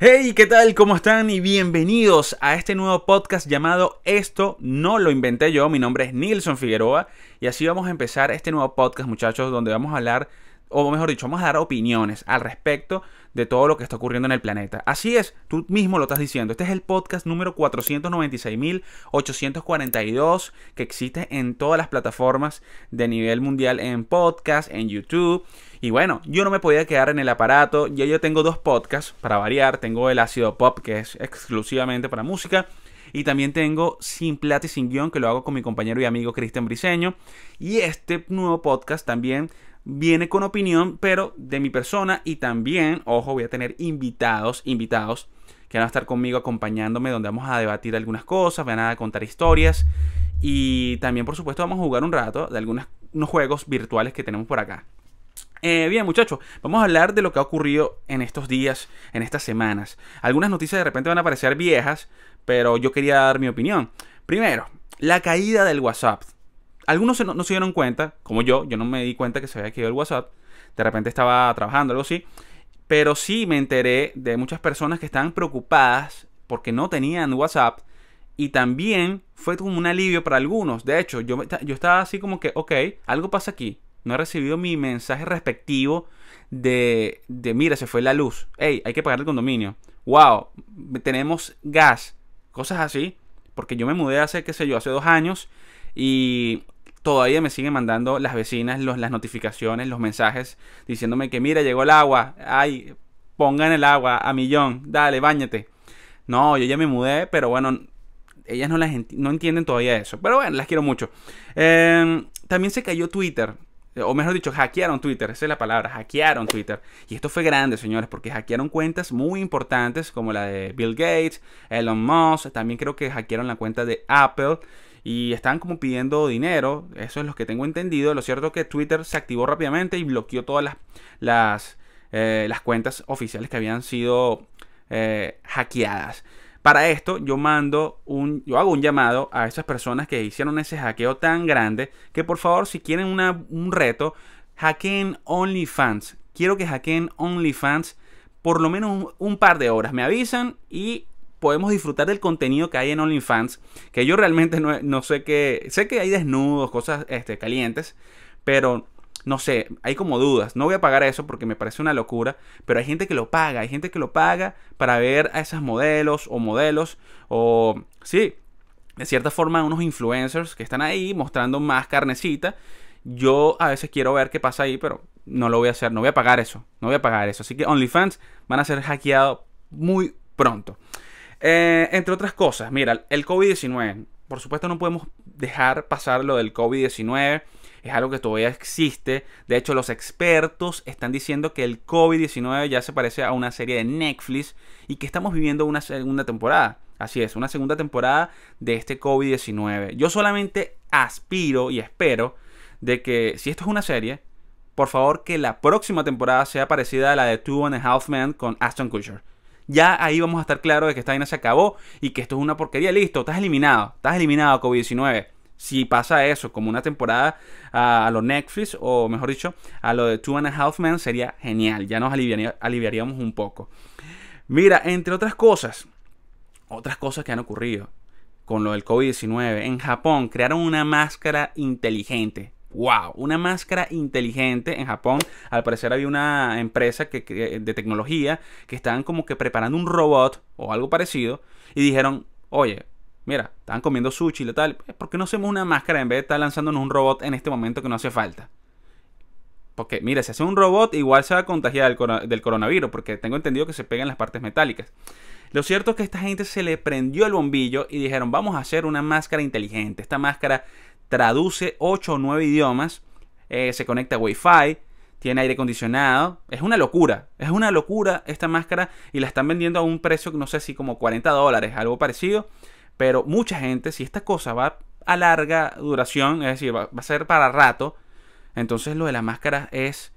Hey, ¿qué tal? ¿Cómo están? Y bienvenidos a este nuevo podcast llamado Esto no lo inventé yo. Mi nombre es Nilson Figueroa y así vamos a empezar este nuevo podcast, muchachos, donde vamos a hablar, o mejor dicho, vamos a dar opiniones al respecto de todo lo que está ocurriendo en el planeta. Así es, tú mismo lo estás diciendo. Este es el podcast número 496.842 que existe en todas las plataformas de nivel mundial en podcast, en YouTube. Y bueno, yo no me podía quedar en el aparato. Ya yo tengo dos podcasts para variar. Tengo el ácido pop, que es exclusivamente para música. Y también tengo Sin Plata y Sin Guión, que lo hago con mi compañero y amigo Cristian Briseño. Y este nuevo podcast también viene con opinión, pero de mi persona. Y también, ojo, voy a tener invitados, invitados, que van a estar conmigo acompañándome, donde vamos a debatir algunas cosas, van a contar historias. Y también, por supuesto, vamos a jugar un rato de algunos juegos virtuales que tenemos por acá. Eh, bien, muchachos, vamos a hablar de lo que ha ocurrido en estos días, en estas semanas. Algunas noticias de repente van a parecer viejas, pero yo quería dar mi opinión. Primero, la caída del WhatsApp. Algunos no, se dieron cuenta, como yo, yo no me di cuenta que se había caído el WhatsApp. De repente estaba trabajando, algo así. Pero sí me enteré de muchas personas que estaban preocupadas porque no tenían WhatsApp. Y también fue como un alivio para algunos. De hecho, yo, yo estaba así como que, ok, algo pasa aquí no he recibido mi mensaje respectivo de, de mira, se fue la luz. Hey, hay que pagar el condominio. Wow, tenemos gas. Cosas así. Porque yo me mudé hace, qué sé yo, hace dos años. Y todavía me siguen mandando las vecinas los, las notificaciones, los mensajes, diciéndome que mira, llegó el agua. Ay, pongan el agua a millón. Dale, bañate. No, yo ya me mudé, pero bueno, ellas no, las no entienden todavía eso. Pero bueno, las quiero mucho. Em, también se cayó Twitter o mejor dicho, hackearon Twitter, esa es la palabra, hackearon Twitter. Y esto fue grande, señores, porque hackearon cuentas muy importantes como la de Bill Gates, Elon Musk, también creo que hackearon la cuenta de Apple y estaban como pidiendo dinero, eso es lo que tengo entendido. Lo cierto es que Twitter se activó rápidamente y bloqueó todas las, las, eh, las cuentas oficiales que habían sido eh, hackeadas. Para esto yo mando un, yo hago un llamado a esas personas que hicieron ese hackeo tan grande que por favor si quieren un reto, hackeen OnlyFans. Quiero que hackeen OnlyFans por lo menos un, par de horas. Me avisan y podemos disfrutar del contenido que hay en OnlyFans. Que yo realmente no, no sé qué. Sé que hay desnudos, cosas este, calientes. Pero no sé, hay como dudas. No voy a pagar eso porque me parece una locura, pero hay gente que lo paga, hay gente que lo paga para ver a esos modelos o modelos o sí, de cierta forma unos influencers que están ahí mostrando más carnecita. Yo a veces quiero ver qué pasa ahí, pero no lo voy a hacer, no voy a pagar eso, no voy a pagar eso. Así que OnlyFans van a ser hackeados muy pronto. Eh, entre otras cosas, mira, el COVID-19. Por supuesto no podemos dejar pasar lo del COVID-19 es algo que todavía existe. De hecho, los expertos están diciendo que el COVID-19 ya se parece a una serie de Netflix y que estamos viviendo una segunda temporada. Así es, una segunda temporada de este COVID-19. Yo solamente aspiro y espero de que si esto es una serie, por favor que la próxima temporada sea parecida a la de Two and a Half Men con Aston Kutcher. Ya ahí vamos a estar claros de que esta vaina se acabó y que esto es una porquería. Listo, estás eliminado. Estás eliminado COVID-19 si pasa eso como una temporada a, los Netflix o mejor dicho a lo de Two and a Half Men sería genial ya nos aliviaríamos un poco mira entre otras cosas otras cosas que han ocurrido con lo del COVID-19 en Japón crearon una máscara inteligente ¡Wow! Una máscara inteligente en Japón. Al parecer había una empresa que, de tecnología que estaban como que preparando un robot o algo parecido y dijeron, oye, mira, estaban comiendo sushi y tal, ¿por qué no hacemos una máscara en vez de estar lanzándonos un robot en este momento que no hace falta? Porque, mira, si hace un robot, igual se va a contagiar del, coronavirus, porque tengo entendido que se pega en las partes metálicas. Lo cierto es que esta gente se le prendió el bombillo y dijeron, vamos a hacer una máscara inteligente. Esta máscara traduce 8 o 9 idiomas, eh, se conecta a Wi-Fi, tiene aire acondicionado. Es una locura, es una locura esta máscara y la están vendiendo a un precio, no sé si como 40 dólares, algo parecido. Pero mucha gente, si esta cosa va a larga duración, es decir, va, a ser para rato, entonces lo de la máscara es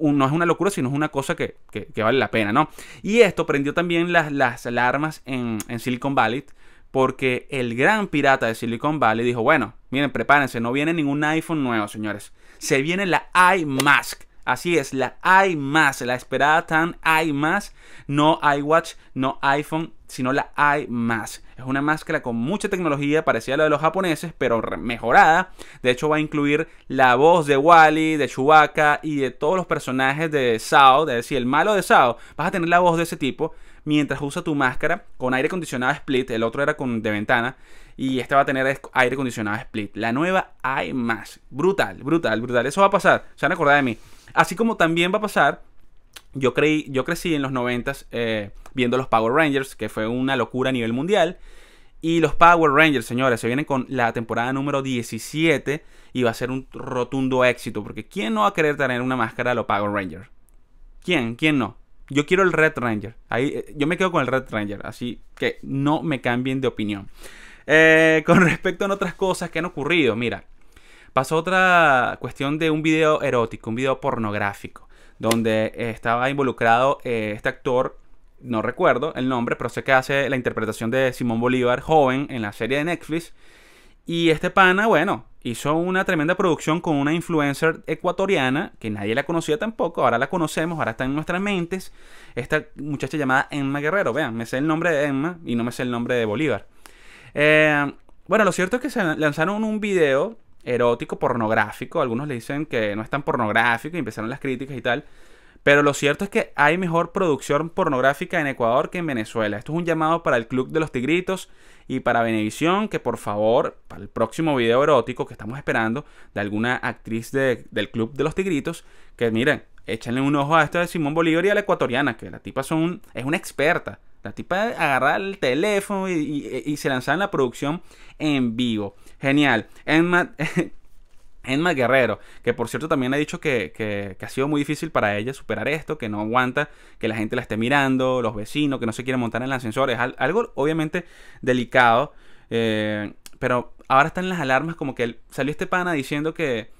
no es una locura, sino es una cosa que, vale la pena, ¿no? Y esto prendió también las, las alarmas en, en Silicon Valley porque el gran pirata de Silicon Valley dijo, bueno, miren, prepárense, no viene ningún iPhone nuevo, señores. Se viene la iMask. Así es, la iMask, la esperada tan iMask, no iWatch, no iPhone, sino la iMask. Es una máscara con mucha tecnología, parecida a la de los japoneses, pero mejorada. De hecho, va a incluir la voz de Wally, de Chewbacca y de todos los personajes de Sao, es decir, el malo de Sao. Vas a tener la voz de ese tipo mientras usa tu máscara con aire acondicionado split. El otro era con de ventana. Y este va a tener aire acondicionado split. La nueva iMask. Brutal, brutal, brutal. Eso va a pasar. Se van a acordar de mí. Así como también va a pasar. Yo, creí, yo crecí en los 90 eh, viendo los Power Rangers, que fue una locura a nivel mundial. Y los Power Rangers, señores, se vienen con la temporada número 17 y va a ser un rotundo éxito. Porque ¿quién no va a querer tener una máscara de los Power Rangers? ¿Quién? ¿Quién no? Yo quiero el Red Ranger. Ahí, eh, yo me quedo con el Red Ranger. Así que no me cambien de opinión. Eh, con respecto a otras cosas que han ocurrido, mira. Pasó otra cuestión de un video erótico, un video pornográfico, donde estaba involucrado eh, este actor no recuerdo el nombre, pero sé que hace la interpretación de Simón Bolívar joven en la serie de Netflix. Y este pana, bueno, hizo una tremenda producción con una influencer ecuatoriana que nadie la conocía tampoco, ahora la conocemos, ahora está en nuestras mentes. Esta muchacha llamada Emma Guerrero, vean, me sé el nombre de Emma y no me sé el nombre de Bolívar. Eh, bueno, lo cierto es que se lanzaron un video erótico pornográfico, algunos le dicen que no es tan pornográfico y empezaron las críticas y tal. Pero lo cierto es que hay mejor producción pornográfica en Ecuador que en Venezuela. Esto es un llamado para el Club de los Tigritos y para Venevisión que por favor, para el próximo video erótico que estamos esperando de alguna actriz del Club de los Tigritos, que miren, échenle un ojo a esta de Simón Bolívar y a la ecuatoriana, que la tipa son, es una experta. La tipa agarra el teléfono y, se lanza en la producción en vivo. Genial. Emma Guerrero, que por cierto también ha dicho que, ha sido muy difícil para ella superar esto, que no aguanta que la gente la esté mirando, los vecinos, que no se quiere montar en el ascensor. Es algo obviamente delicado, eh, pero ahora están las alarmas como que salió este pana diciendo que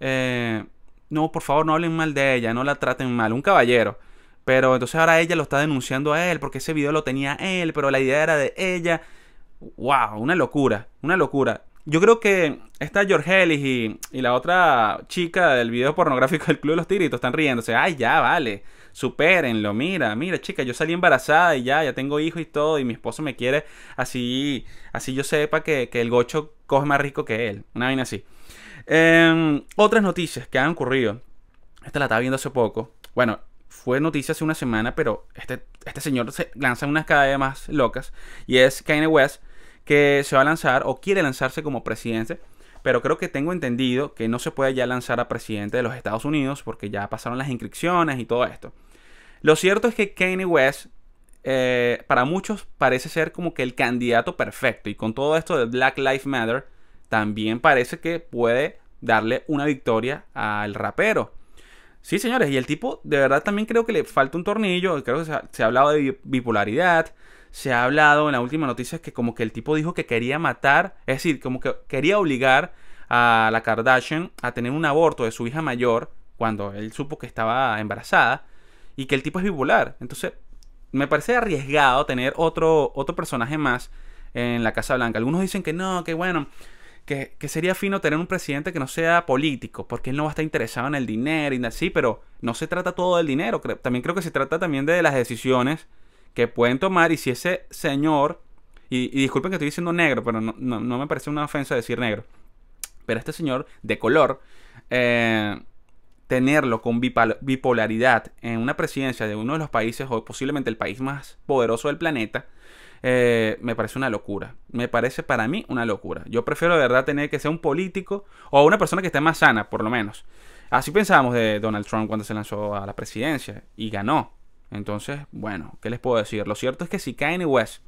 eh, no, por favor no hablen mal de ella, no la traten mal, un caballero. Pero entonces ahora ella lo está denunciando a él porque ese video lo tenía él, pero la idea era de ella. ¡Wow! Una locura, una locura. Yo creo que esta George Ellis y, la otra chica del video pornográfico del Club de los Tigritos están riéndose. Ay, ya, vale. Supérenlo. Mira, mira, chica, yo salí embarazada y ya, ya tengo hijos y todo. Y mi esposo me quiere así, así yo sepa que, el gocho coge más rico que él. Una vaina así. Em, otras noticias que han ocurrido. Esta la estaba viendo hace poco. Bueno, fue noticia hace una semana, pero este, este señor se lanza unas cada vez más locas. Y es Kanye West que se va a lanzar o quiere lanzarse como presidente. Pero creo que tengo entendido que no se puede ya lanzar a presidente de los Estados Unidos porque ya pasaron las inscripciones y todo esto. Lo cierto es que Kanye West eh, para muchos parece ser como que el candidato perfecto. Y con todo esto de Black Lives Matter, también parece que puede darle una victoria al rapero. Sí, señores, y el tipo de verdad también creo que le falta un tornillo. Creo que se se ha hablado de bipolaridad se ha hablado en la última noticia que como que el tipo dijo que quería matar, es decir, como que quería obligar a la Kardashian a tener un aborto de su hija mayor cuando él supo que estaba embarazada y que el tipo es bipolar. Entonces, me parece arriesgado tener otro, otro personaje más en la Casa Blanca. Algunos dicen que no, que bueno, que, que, sería fino tener un presidente que no sea político, porque él no va a estar interesado en el dinero y así, pero no se trata todo del dinero. También creo que se trata también de las decisiones que pueden tomar y si ese señor, y, disculpen que estoy diciendo negro, pero no, me parece una ofensa decir negro, pero este señor de color, eh, tenerlo con bipolaridad en una presidencia de uno de los países o posiblemente el país más poderoso del planeta, eh, me parece una locura. Me parece para mí una locura. Yo prefiero de verdad tener que ser un político o una persona que esté más sana, por lo menos. Así pensábamos de Donald Trump cuando se lanzó a la presidencia y ganó. Entonces, bueno, ¿qué les puedo decir? Lo cierto es que si Kanye West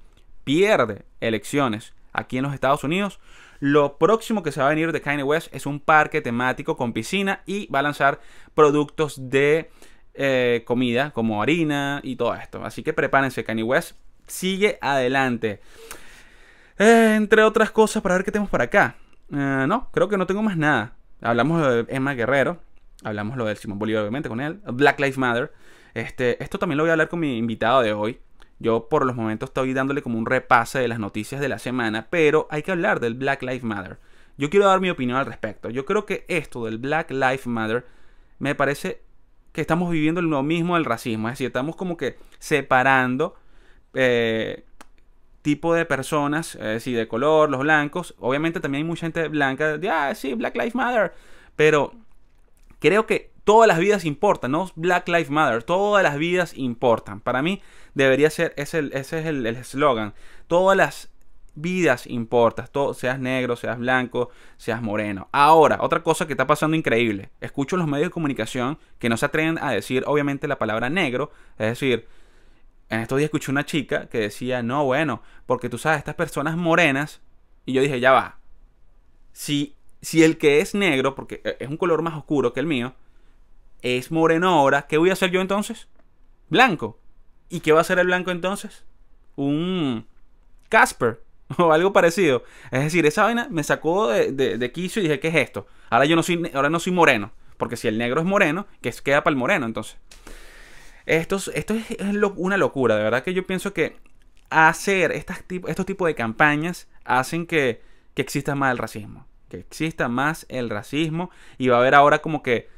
pierde elecciones aquí en los Estados Unidos, lo próximo que se va a venir de Kanye West es un parque temático con piscina y va a lanzar productos de eh, comida como harina y todo esto. Así que prepárense, Kanye West sigue adelante. Eh, entre otras cosas, para ver qué tenemos por acá. Eh, no, creo que no tengo más nada. Hablamos de Emma Guerrero, Hablamos lo del Simón Bolívar, obviamente, con él. Black Lives Matter. Este, esto también lo voy a hablar con mi invitado de hoy. Yo por los momentos estoy dándole como un repase de las noticias de la semana, pero hay que hablar del Black Lives Matter. Yo quiero dar mi opinión al respecto. Yo creo que esto del Black Lives Matter me parece que estamos viviendo lo mismo del racismo. Es decir, estamos como que separando eh, tipo de personas, es decir, de color, los blancos. Obviamente también hay mucha gente blanca de, ah, sí, Black Lives Matter. Pero creo que todas las vidas importan, no Black Lives Matter, todas las vidas importan. Para mí debería ser, ese, es el eslogan, todas las vidas importan, todo, seas negro, seas blanco, seas moreno. Ahora, otra cosa que está pasando increíble, escucho los medios de comunicación que no se atreven a decir obviamente la palabra negro, es decir, en estos días escuché una chica que decía, no, bueno, porque tú sabes, estas personas morenas, y yo dije, ya va, si, si el que es negro, porque es un color más oscuro que el mío, es moreno ahora, ¿qué voy a hacer yo entonces? Blanco. ¿Y qué va a hacer el blanco entonces? Un Casper o algo parecido. Es decir, esa vaina me sacó de, de, quicio y dije, ¿qué es esto? Ahora yo no soy, ahora no soy moreno. Porque si el negro es moreno, que queda para el moreno entonces. Esto, esto es, una locura, de verdad que yo pienso que hacer estas, estos tipos de campañas hacen que, que exista más el racismo. Que exista más el racismo y va a haber ahora como que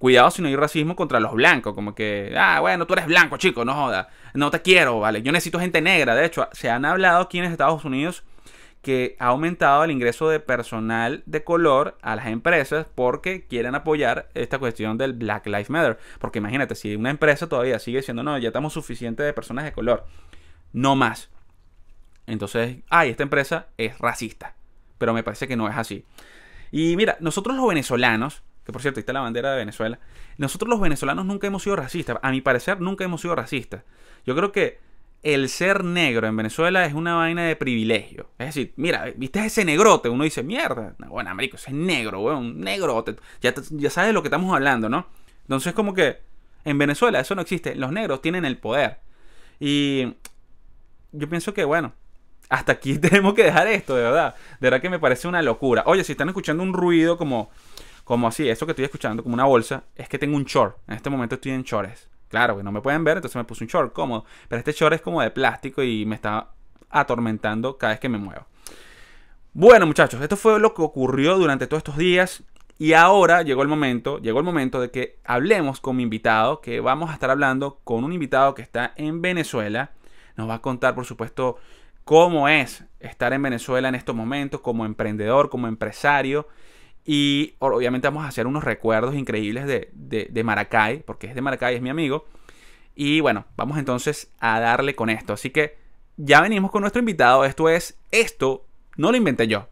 cuidado si no hay racismo contra los blancos, como que, ah, bueno, tú eres blanco, chico, no joda, no te quiero, vale, yo necesito gente negra. De hecho, se han hablado aquí en Estados Unidos que ha aumentado el ingreso de personal de color a las empresas porque quieren apoyar esta cuestión del Black Lives Matter. Porque imagínate, si una empresa todavía sigue diciendo, no, ya estamos suficientes de personas de color, no más. Entonces, ay, esta empresa es racista. Pero me parece que no es así. Y mira, nosotros los venezolanos, por cierto, ahí está la bandera de Venezuela. Nosotros los venezolanos nunca hemos sido racistas. A mi parecer, nunca hemos sido racistas. Yo creo que el ser negro en Venezuela es una vaina de privilegio. Es decir, mira, viste ese negrote. Uno dice, mierda, bueno, marico, ese es negro, weón, negrote. Ya, ya sabes de lo que estamos hablando, ¿no? Entonces, como que en Venezuela eso no existe. Los negros tienen el poder. Y yo pienso que, bueno, hasta aquí tenemos que dejar esto, de verdad. De verdad que me parece una locura. Oye, si están escuchando un ruido como como así, eso que estoy escuchando, como una bolsa, es que tengo un short. En este momento estoy en shorts. Claro, que no me pueden ver, entonces me puse un short cómodo. Pero este short es como de plástico y me está atormentando cada vez que me muevo. Bueno, muchachos, esto fue lo que ocurrió durante todos estos días. Y ahora llegó el momento, llegó el momento de que hablemos con mi invitado, que vamos a estar hablando con un invitado que está en Venezuela. Nos va a contar, por supuesto, cómo es estar en Venezuela en estos momentos, como emprendedor, como empresario. Y obviamente vamos a hacer unos recuerdos increíbles de, de, Maracay, porque es de Maracay, es mi amigo. Y bueno, vamos entonces a darle con esto. Así que ya venimos con nuestro invitado. Esto es, esto no lo inventé yo.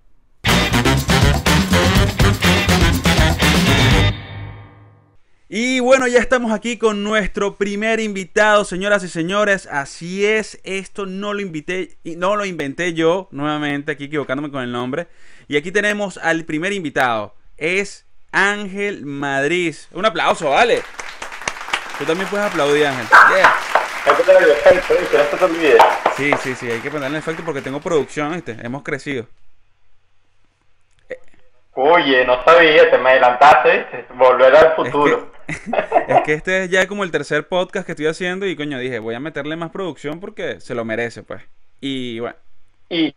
Y bueno, ya estamos aquí con nuestro primer invitado, señoras y señores. Así es, esto no lo invité, no lo inventé yo, nuevamente aquí equivocándome con el nombre. Y aquí tenemos al primer invitado. Es Ángel Madrid. Un aplauso, vale. Tú también puedes aplaudir, Ángel. Hay que ponerle efecto, ¿viste? No se te olvide. Sí, sí, sí, hay que ponerle efecto porque tengo producción, ¿viste? Hemos crecido. Oye, no sabía, te me adelantaste, ¿viste? Volver al futuro. Es que, es que este es ya como el tercer podcast que estoy haciendo y coño, dije, voy a meterle más producción porque se lo merece, pues. Y bueno. Y,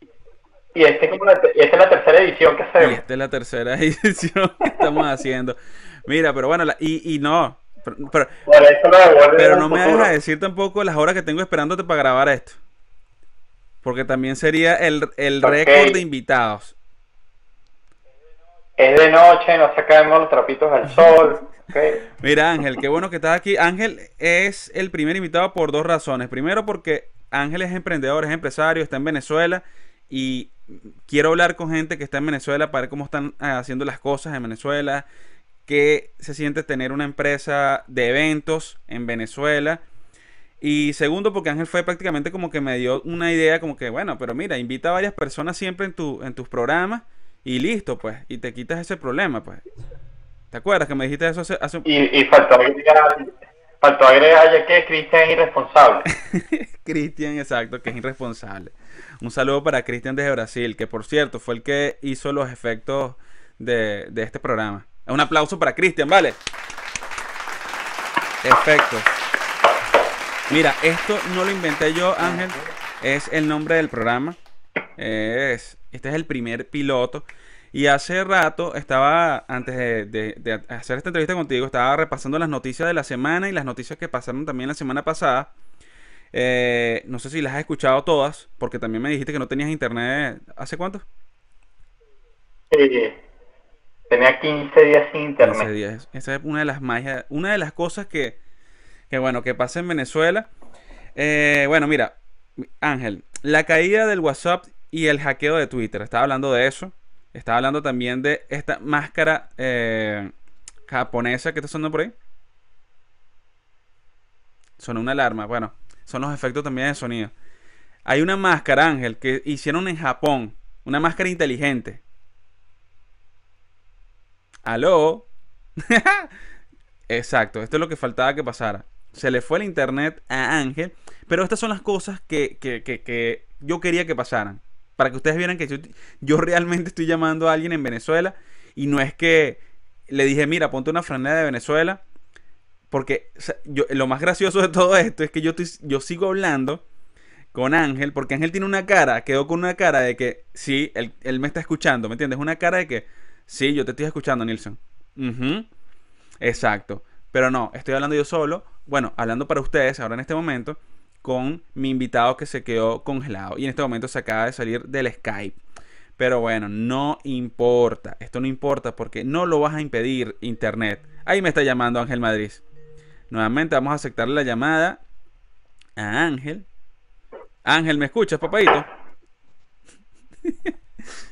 y este es como la, esta es la tercera edición que hacemos. Y esta es la tercera edición que estamos haciendo. Mira, pero bueno, y, y no. Pero, pero, no me dejas decir tampoco las horas que tengo esperándote para grabar esto. Porque también sería el, el récord de invitados. Es de noche, no sacamos los trapitos al sol. Mira, Ángel, qué bueno que estás aquí. Ángel es el primer invitado por dos razones. Primero, porque Ángel es emprendedor, es empresario, está en Venezuela y quiero hablar con gente que está en Venezuela para ver cómo están eh, haciendo las cosas en Venezuela, qué se siente tener una empresa de eventos en Venezuela. Y segundo, porque Ángel fue prácticamente como que me dio una idea como que, bueno, pero mira, invita a varias personas siempre en, tu, en tus programas y listo, pues, y te quitas ese problema, pues. ¿Te acuerdas que me dijiste eso hace, hace... Y, y faltó agregar, faltó agregar ya que Cristian es irresponsable. Cristian, exacto, que es irresponsable. Un saludo para Cristian desde Brasil, que por cierto fue el que hizo los efectos de, este programa. Un aplauso para Cristian, ¿vale? Efecto. Mira, esto no lo inventé yo, Ángel. Es el nombre del programa. Es, este es el primer piloto. Y hace rato estaba, antes de, hacer esta entrevista contigo, estaba repasando las noticias de la semana y las noticias que pasaron también la semana pasada. Eh, no sé si las has escuchado todas, porque también me dijiste que no tenías internet. ¿Hace cuánto? Sí, tenía 15 días sin internet. 15 días. Esa es una de las magias, una de las cosas que, que bueno, que pasa en Venezuela. Eh, bueno, mira, Ángel, la caída del WhatsApp y el hackeo de Twitter. Estaba hablando de eso. Estaba hablando también de esta máscara eh, japonesa que está sonando por ahí. Sonó una alarma. Bueno, son los efectos también de sonido. Hay una máscara, Ángel, que hicieron en Japón. Una máscara inteligente. ¿Aló? Exacto, esto es lo que faltaba que pasara. Se le fue el internet a Ángel. Pero estas son las cosas que, que, que yo quería que pasaran para que ustedes vieran que yo, realmente estoy llamando a alguien en Venezuela y no es que le dije, mira, ponte una franela de Venezuela, porque lo más gracioso de todo esto es que yo, yo sigo hablando con Ángel, porque Ángel tiene una cara, quedó con una cara de que sí, él, me está escuchando, ¿me entiendes? Una cara de que sí, yo te estoy escuchando, Nilsson. Exacto. Pero no, estoy hablando yo solo, bueno, hablando para ustedes ahora en este momento con mi invitado que se quedó congelado. Y en este momento se acaba de salir del Skype. Pero bueno, no importa. Esto no importa porque no lo vas a impedir Internet. Ahí me está llamando Ángel Madrid. Nuevamente vamos a aceptarle la llamada a Ángel. Ángel, ¿me escuchas, papadito?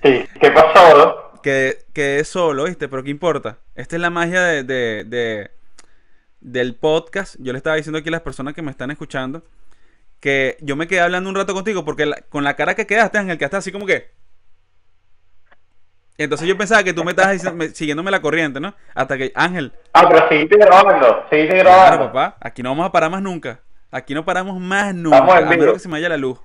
Sí, ¿qué pasó? Que, que es solo, ¿viste? Pero ¿qué importa? Esta es la magia de, de, del podcast. Yo le estaba diciendo aquí a las personas que me están escuchando que yo me quedé hablando un rato contigo porque con la cara que quedaste, Ángel, que estás así como que. Entonces yo pensaba que tú me estabas siguiéndome la corriente, ¿no? Hasta que, Ángel. Ah, pero seguiste grabando, seguiste grabando. Claro, papá. Aquí no vamos a parar más nunca. Aquí no paramos más nunca. a menos que se me vaya la luz.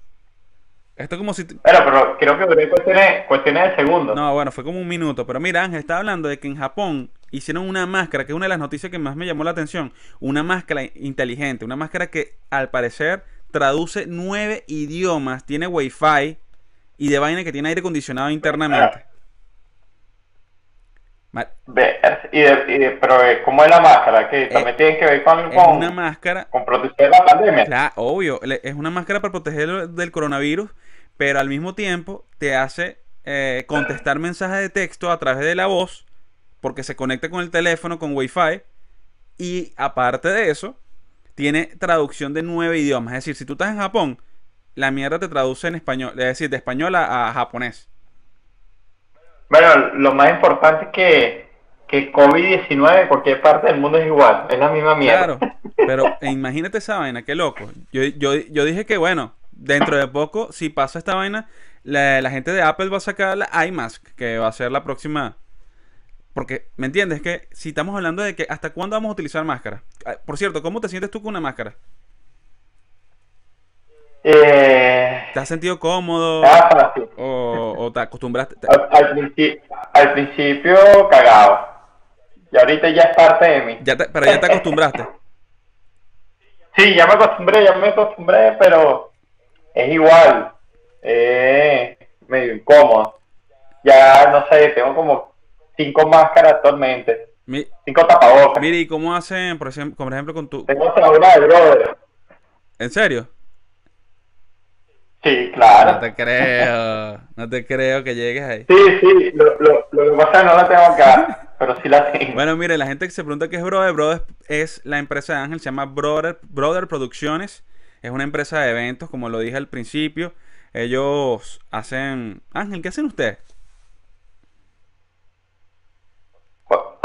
Esto como si. Bueno, pero creo que duré cuestiones, cuestiones de segundos. No, bueno, fue como un minuto. Pero mira, Ángel, estaba hablando de que en Japón hicieron una máscara, que es una de las noticias que más me llamó la atención. Una máscara inteligente. Una máscara que al parecer traduce nueve idiomas, tiene wifi y de vaina que tiene aire acondicionado internamente. Y de, pero eh, ¿cómo es la máscara? Que eh, también tiene que ver con, una máscara, con proteger la pandemia. Claro, obvio. Es una máscara para proteger del coronavirus, pero al mismo tiempo te hace eh, contestar mensajes de texto a través de la voz, porque se conecta con el teléfono con wifi. Y aparte de eso, tiene traducción de nueve idiomas. Es decir, si tú estás en Japón, la mierda te traduce en español, es decir, de español a, japonés. Bueno, lo más importante es que, que COVID-19 en cualquier parte del mundo es igual, es la misma mierda. Claro, pero imagínate esa vaina, qué loco. Yo, yo, yo dije que, bueno, dentro de poco, si pasa esta vaina, la, la gente de Apple va a sacar la iMask, que va a ser la próxima porque, ¿me entiendes? Que si estamos hablando de que hasta cuándo vamos a utilizar máscara. Ah, por cierto, ¿cómo te sientes tú con una máscara? Eh, ¿Te has sentido cómodo? O, te acostumbraste? Al, principio, cagado. Y ahorita ya es parte de mí. pero ya te acostumbraste. sí, ya me acostumbré, ya me acostumbré, pero es igual. Eh, medio incómodo. Ya, no sé, tengo como cinco máscaras actualmente. cinco tapabocas. Mire, ¿y cómo hacen, por ejemplo, por ejemplo con tu... Tengo una de brother. ¿En serio? Sí, claro. No te creo, no te creo que llegues ahí. Sí, sí, lo, lo, lo que pasa es que no la tengo acá, pero sí la tengo. Bueno, mire, la gente que se pregunta qué es Brother, Brother es la empresa de Ángel, se llama Brother, Brother Producciones, es una empresa de eventos, como lo dije al principio. Ellos hacen... Ángel, ¿qué hacen ustedes?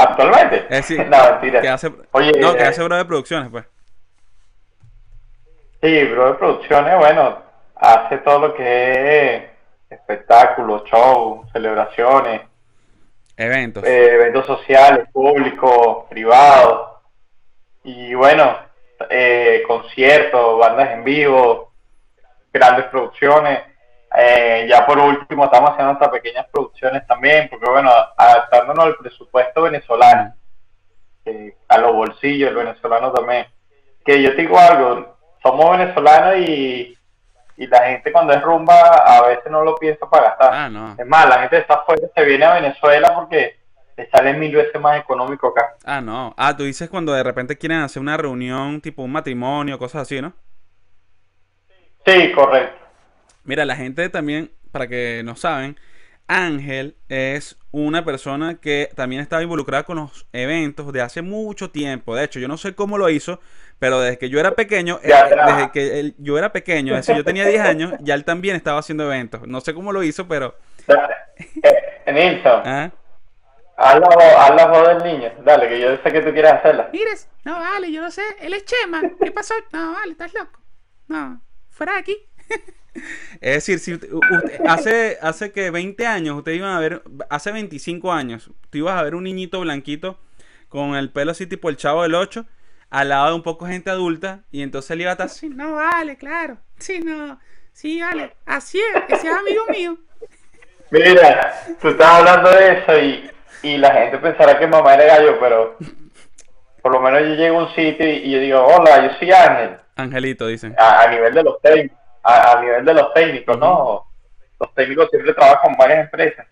¿Actualmente? Sí. no, mentira. Que hace, Oye, no, que eh, hace Bro de Producciones, pues. Sí, Bro de Producciones, bueno, hace todo lo que es espectáculos, shows, celebraciones. Eventos. Eh, eventos sociales, públicos, privados. Y bueno, eh, conciertos, bandas en vivo, grandes producciones. Eh, ya por último estamos haciendo nuestras pequeñas producciones también, porque bueno, adaptándonos al presupuesto venezolano, eh, a los bolsillos el venezolano también. Que yo te digo algo, somos venezolanos y, y la gente cuando es rumba a veces no lo piensa para gastar. Ah, no. Es más, la gente está afuera se viene a Venezuela porque le sale mil veces más económico acá. Ah, no. Ah, tú dices cuando de repente quieren hacer una reunión, tipo un matrimonio, cosas así, ¿no? Sí, correcto. Mira, la gente también, para que no saben, Ángel es una persona que también estaba involucrada con los eventos de hace mucho tiempo. De hecho, yo no sé cómo lo hizo, pero desde que yo era pequeño, Ya, eh, desde que él- yo era pequeño, es decir, yo tenía 10 años, ya él también estaba haciendo eventos. No sé cómo lo hizo, pero... Eh, Nilsson, ¿ah? haz la, voz, haz la voz del niño. Dale, que yo sé que tú quieres hacerla. Mires, no vale, yo no sé, él es Chema. ¿Qué pasó? No vale, estás loco. No, fuera de aquí. Es decir, si usted- hace, hace que 20 años, ustedes iban a ver, hace 25 años, tú ibas a ver un niñito blanquito con el pelo así tipo el chavo del 8, al lado de un poco gente adulta, y entonces él iba a estar así. Sí, no vale, claro. Sí, no. Sí, vale. Así es, que seas amigo mío. Mira, tú estás hablando de eso y, y la gente pensará que mamá era gallo, pero por lo menos yo llego a un sitio y, y yo digo, hola, yo soy Ángel, Angelito, dicen. a, a nivel de los técnicos, a, a nivel de los técnicos, ¿no? Los técnicos siempre trabajan con varias empresas.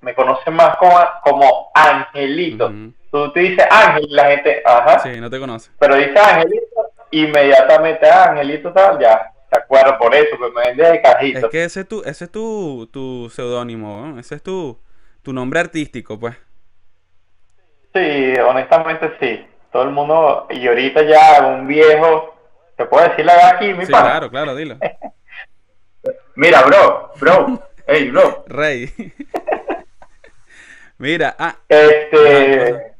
Me conocen más como, como Angelito. Ujú. Tú te dices Ángel y la gente, ajá, Sí, no te conoce. pero dice Angelito, inmediatamente "Ah, Angelito tal, ya, te acuerdo por eso, pues me vende de Es cajito. que ese es tu, ese es tu, tu seudónimo, ¿no? ese es tu, tu nombre artístico, pues. Sí, honestamente sí. Todo el mundo, y ahorita ya un viejo, ¿te puedo decir la aquí, mi Sí, pana? claro, claro, dilo. Mira, bro, bro, hey, bro. Rey. Mira, ah, Ah, Este,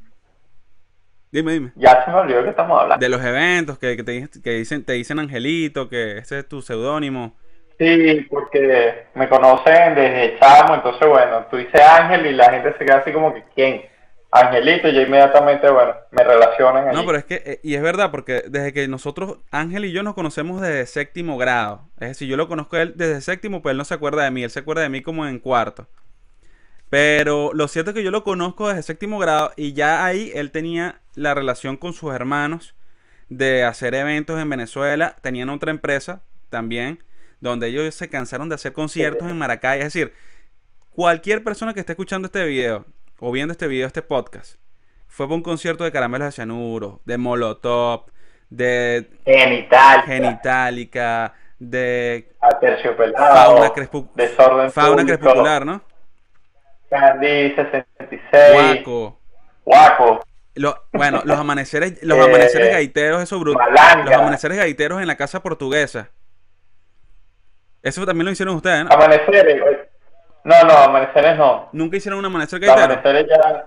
dime, dime. ya se me olvidó que estamos hablando. De los eventos que, que te, que dicen, te dicen Angelito, que ese es tu seudónimo. Sí, porque me conocen desde chamo, entonces bueno, tú dices Ángel y la gente se queda así como que, ¿quién? Angelito, y ya inmediatamente, bueno, me relacionan allí. No, pero es que, eh, y es verdad, porque desde que nosotros, Ángel y yo nos conocemos desde séptimo grado. Es decir, yo lo conozco a él desde séptimo, pero él no se acuerda de mí, él se acuerda de mí como en cuarto. Pero lo cierto es que yo lo conozco desde séptimo grado y ya ahí él tenía la relación con sus hermanos de hacer eventos en Venezuela. Tenían otra empresa también, donde ellos se cansaron de hacer conciertos en Maracay. Es decir, cualquier persona que esté escuchando este video o viendo este video, este podcast, fue para un concierto de Caramelos de Cianuro, de Molotov, de Genital, Genitalica, de Fauna, crespu- Desorden Fauna Crepuscular, ¿no? Candy 66, Guaco. Guaco, bueno, los amaneceres, los Eh, amaneceres gaiteros, eso brutal. Los amaneceres gaiteros en la casa portuguesa. Eso también lo hicieron ustedes, ¿no? Amaneceres. No, no, amaneceres no. Nunca hicieron un amanecer gaitero. amaneceres ya.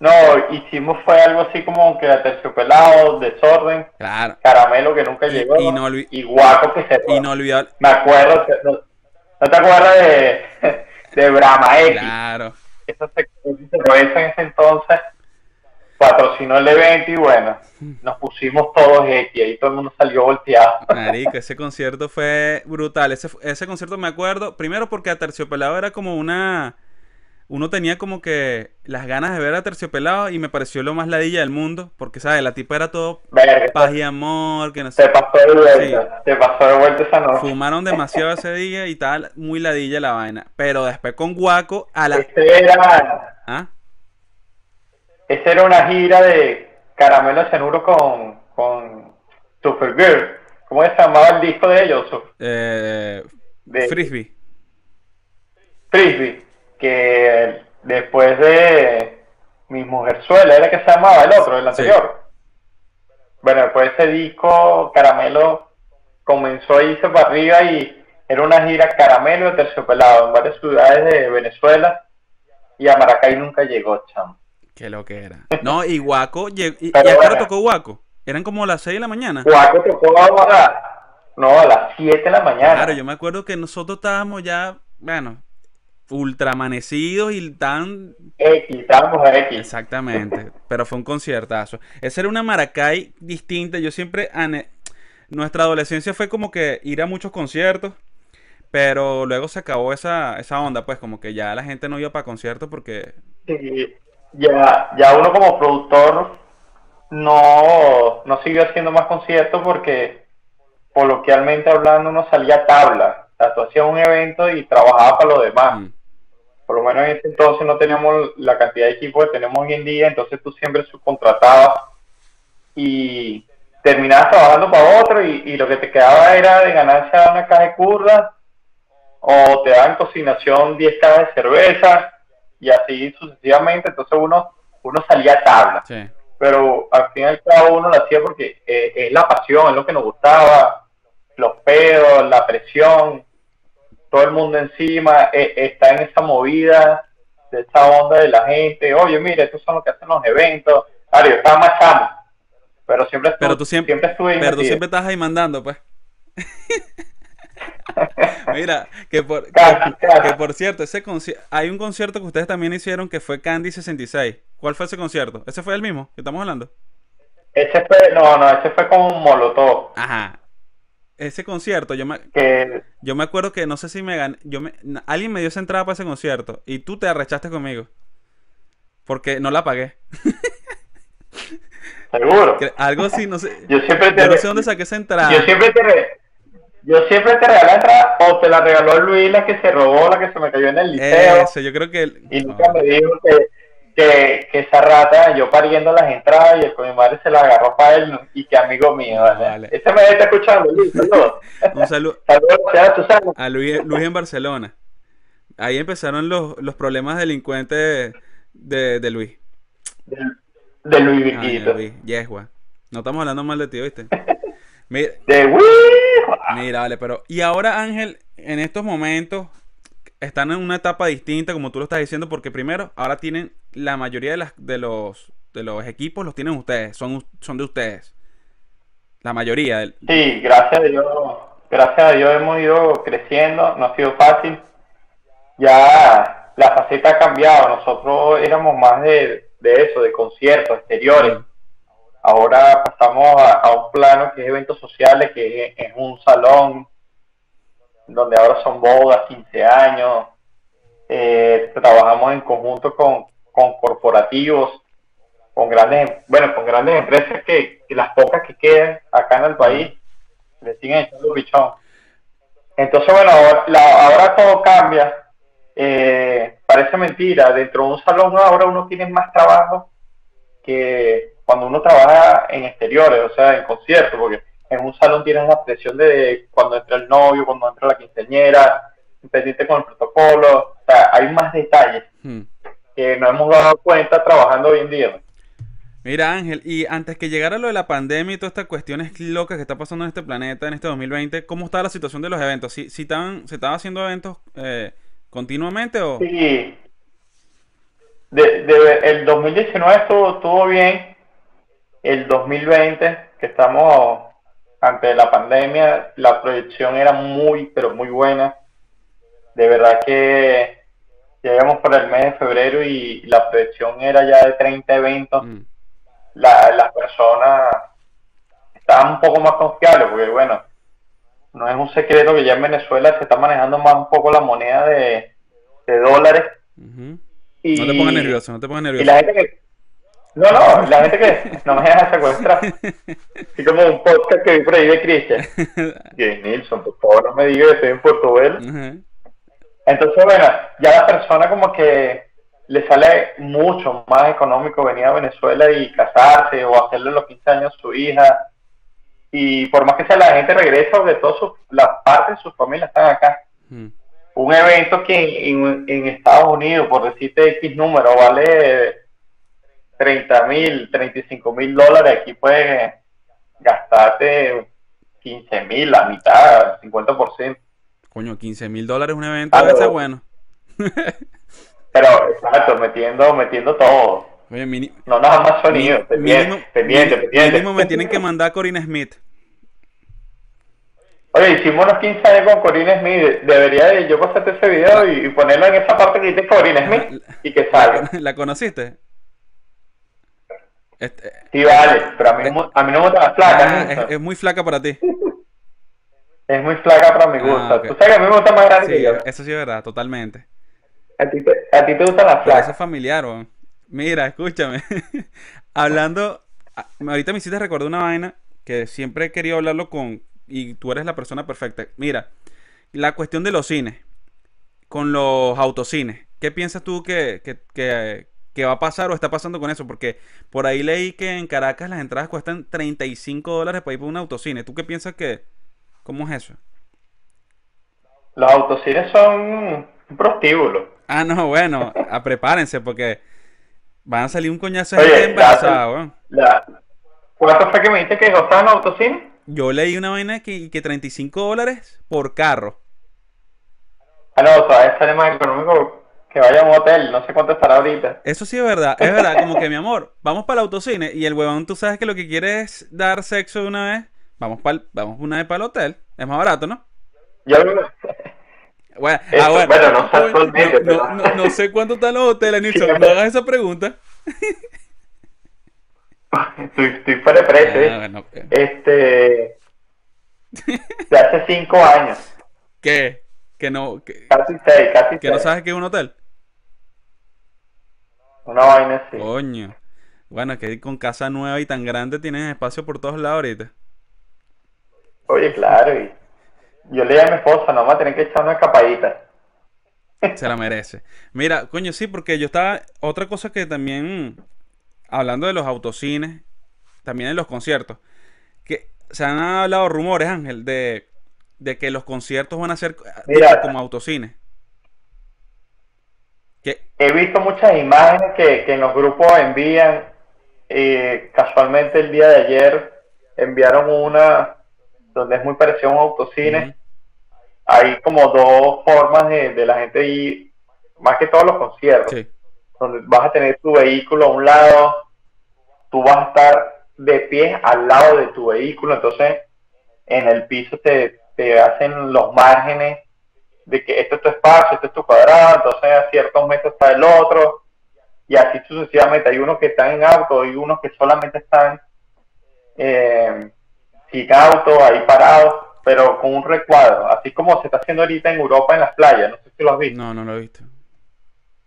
No, hicimos fue algo así como que aterciopelado, desorden, Claro. caramelo que nunca Y- llegó y no y guaco que se Inolvidable. Me acuerdo, que- no, ¿no te acuerdas de, de Brahma X? Claro. Esa se- cerveza en ese entonces patrocinó el evento y bueno, nos pusimos todos X, ahí todo el mundo salió volteado. Marico, ese concierto fue brutal. Ese, ese concierto me acuerdo, primero porque a Terciopelado era como una... Uno tenía como que las ganas de ver a Terciopelado y me pareció lo más ladilla del mundo, porque, ¿sabes? La tipa era todo Verga, paz y amor, que no se sé. pasó de vuelta, se pasó de vuelta esa noche. Fumaron demasiado ese día y tal, muy ladilla la vaina. Pero después con Guaco a la... Ese era, ¿Ah? Ese era una gira de Caramelo Cianuro con, con Supergirl. ¿Cómo se llamaba el disco de ellos? Eh, De- Frisbee. Frisbee, que después de Mi Mujerzuela, era que se llamaba el otro, el Sí. anterior. Bueno, después de ese disco, Caramelo comenzó a irse para arriba y era una gira Caramelo de Terciopelado en varias ciudades de Venezuela y a Maracay nunca llegó, chamo. Qué lo que era. No, y Guaco llegó. ¿Y, y Pero a qué hora bueno. tocó Guaco? Eran como las 6 de la mañana. Guaco tocó a, no, a las 7 de la mañana. Claro, yo me acuerdo que nosotros estábamos ya, bueno, ultra amanecidos y tan... X, estábamos a X. Exactamente, pero fue un conciertazo. Esa era una Maracay distinta. Yo siempre... ane- Nuestra adolescencia fue como que ir a muchos conciertos, Pero luego se acabó esa, esa onda, pues como que ya la gente no iba para conciertos porque... Sí, ya, ya uno como productor no, no siguió haciendo más conciertos porque coloquialmente hablando uno salía a tabla. O sea, tú hacías un evento y trabajaba para los demás. Mm, Por lo menos en ese entonces no teníamos la cantidad de equipo que tenemos hoy en día, entonces tú siempre subcontratabas y terminabas trabajando para otro y, y lo que te quedaba era de ganancia una caja de curdas o te daban cocinación 10 cajas de cerveza y así sucesivamente, entonces uno, uno salía a tabla sí. pero al fin y al cabo uno lo hacía porque eh, es la pasión, es lo que nos gustaba, los pedos, la presión, todo el mundo encima, eh, está en esa movida, de esa onda de la gente, oye, mire, estos son los que hacen los eventos, claro, yo estaba más chamo, pero siempre estuve, Pero tú siempre, estuve ahí pero tú siempre estás ahí mandando, pues. Mira, que por, Casi, que, casi. que por cierto, ese hay un concierto que ustedes también hicieron que fue Candy 66. ¿Cuál fue ese concierto? ¿Ese fue el mismo que estamos hablando? Ese fue, no, no, ese fue con Molotov, Ajá. Ese concierto, yo me, que yo me acuerdo que no sé si me gané, yo me, alguien me dio esa entrada para ese concierto y tú te arrechaste conmigo. Porque no la pagué. seguro. Algo así, no sé. Yo siempre te, Yo no sé dónde saqué esa entrada. yo siempre te, re- yo siempre te regalé la entrada o te la regaló Luis, la que se robó, la que se me cayó en el liceo. Eso, yo creo que... el- Y no. nunca me dijo que, que, que esa rata, yo pariendo las entradas y el con mi madre se la agarró para él y que amigo mío, ¿vale? Vale. Ese me está escuchando, Luis, saludos. Un saludo Saludos, sabes. a Luis, Luis en Barcelona. Ahí empezaron los, los problemas delincuentes de, de, de Luis. Del- De Luis Ay, Viquito. Luis, yesgua. No estamos hablando mal de ti, ¿viste? Mira, De mira, vale, pero... Y ahora, Ángel, en estos momentos están en una etapa distinta, como tú lo estás diciendo, porque primero, ahora tienen la mayoría de, las, de, los, de los equipos los tienen ustedes, son, son de ustedes. La mayoría. del- Sí, gracias a Dios, gracias a Dios hemos ido creciendo, no ha sido fácil. Ya la faceta ha cambiado, nosotros éramos más de, de eso, de conciertos exteriores. Ahora pasamos a, un plano que es eventos sociales, que es, un salón donde ahora son bodas, 15 años. Eh, trabajamos en conjunto con, con corporativos, con grandes, bueno, con grandes empresas que, que las pocas que quedan acá en el país le siguen echando pichón. Entonces, bueno, ahora, la- ahora todo cambia. Eh, parece mentira. Dentro de un salón ahora uno tiene más trabajo que cuando uno trabaja en exteriores, o sea, en conciertos, porque en un salón tienes la presión de cuando entra el novio, cuando entra la quinceañera, pendiente con el protocolo, o sea, hay más detalles Hmm. que nos hemos dado cuenta trabajando hoy en día. Mira, Ángel, y antes que llegara lo de la pandemia y todas estas cuestiones locas que está pasando en este planeta en este 2020, ¿cómo está la situación de los eventos? ¿Si, si estaban, ¿Se estaban haciendo eventos eh, continuamente o...? Sí. De, de- el 2019 estuvo, estuvo bien. El 2020, que estamos ante la pandemia, la proyección era muy, pero muy buena. De verdad que llegamos por el mes de febrero y la proyección era ya de 30 eventos. Mm, La- las personas estaban un poco más confiables, porque bueno, no es un secreto que ya en Venezuela se está manejando más un poco la moneda de, de dólares. Y, No te pongas nervioso, no te pongas Y nervioso. la gente que. No, no, la gente que no me deja secuestrar. Así como un podcast que vi por ahí de Cristian. Que Nilsson, por favor, no me digas que estoy en Puerto Velo. Ujú. Entonces, bueno, ya la persona como que le sale mucho más económico venir a Venezuela y casarse o hacerle los 15 años a su hija. Y por más que sea la gente regresa, porque todas sus- las partes de su familia están acá. Mm. Un evento que en, en Estados Unidos, por decirte X número, vale 30 mil, 35 mil dólares, aquí puedes gastarte 15 mil, la mitad, 50%. Coño, 15 mil dólares un evento debe ser pero- bueno. Pero, exacto, metiendo, metiendo todo. Oye, mini- No nada más sonido, pendiente, mínimo, pendiente, mini- pendiente. mínimo me tienen que mandar a Corinne Smith. Oye, hicimos unos 15 años con Corinne Smith. Debería de yo pasarte ese video y, y ponerlo en esa parte que dice Corinne Smith y que salga. ¿La conociste? Este, Sí, vale, pero a mí, a mí no me gusta la flaca. ah, es, es muy flaca para ti. Es muy flaca para mi Ah, gusto. ok. Tú sabes que a mí me gusta más grande Sí, que yo. eso sí es verdad, totalmente. A ti te, a ti te gustan las Pero eso es flacas. familiar, weón. Mira, escúchame. Hablando, ahorita me hiciste recordar una vaina que siempre he querido hablarlo con, y tú eres la persona perfecta. Mira, la cuestión de los cines, con los autocines. ¿Qué piensas tú que, que, que- que va a pasar o está pasando con eso? Porque por ahí leí que en Caracas las entradas cuestan 35 dólares para ir por un autocine. ¿Tú qué piensas que, cómo es eso? Los autocines son un prostíbulo. Ah, no, bueno, a prepárense porque van a salir un coñazo de gente embarazada. La... ¿Cuánto fue que me dijiste que costaban los autocines? Yo leí una vaina que, que 35 dólares por carro. Ah, no, todavía sale más económico que vaya a un hotel. No sé cuánto estará ahorita. Eso sí es verdad, es verdad, como que mi amor, vamos para el autocine y el huevón tú sabes que lo que quiere es dar sexo de una vez. Vamos para vamos una vez para el hotel, es más barato, ¿no? Yo Bueno, ah, bueno, bueno, no no, no- no sé cuánto están los hoteles, Nilsson, no hagas esa pregunta. estoy, estoy fuera de precio. Ah, ¿eh? bueno. Este. De hace cinco años. ¿Qué? Que no, que, Casi seis, casi que no sabes que es un hotel. Una vaina así. Coño. Bueno, que con casa nueva y tan grande tienes espacio por todos lados ahorita. Oye, claro. Y yo le dije a mi esposa, no vamos a tener que echar una escapadita. Se la merece. Mira, coño, sí, porque yo estaba. Otra cosa que también. Hablando de los autocines, también en los conciertos. Que se han hablado rumores, Ángel, de, de que los conciertos van a ser Mira. tipo como autocines. Que, He visto muchas imágenes que, que en los grupos envían. eh, casualmente el día de ayer enviaron una donde es muy parecido a un autocine. Hay como dos formas de, de la gente ir, más que todos los conciertos. sí. Donde vas a tener tu vehículo a un lado, tú vas a estar de pie al lado de tu vehículo, entonces en el piso te, te hacen los márgenes de que este es tu espacio, este es tu cuadrado, entonces a ciertos metros está el otro, y así sucesivamente. Hay unos que están en auto, hay unos que solamente están eh, sin auto, ahí parados, pero con un recuadro, así como se está haciendo ahorita en Europa en las playas, no sé si lo has visto. No, no lo he visto.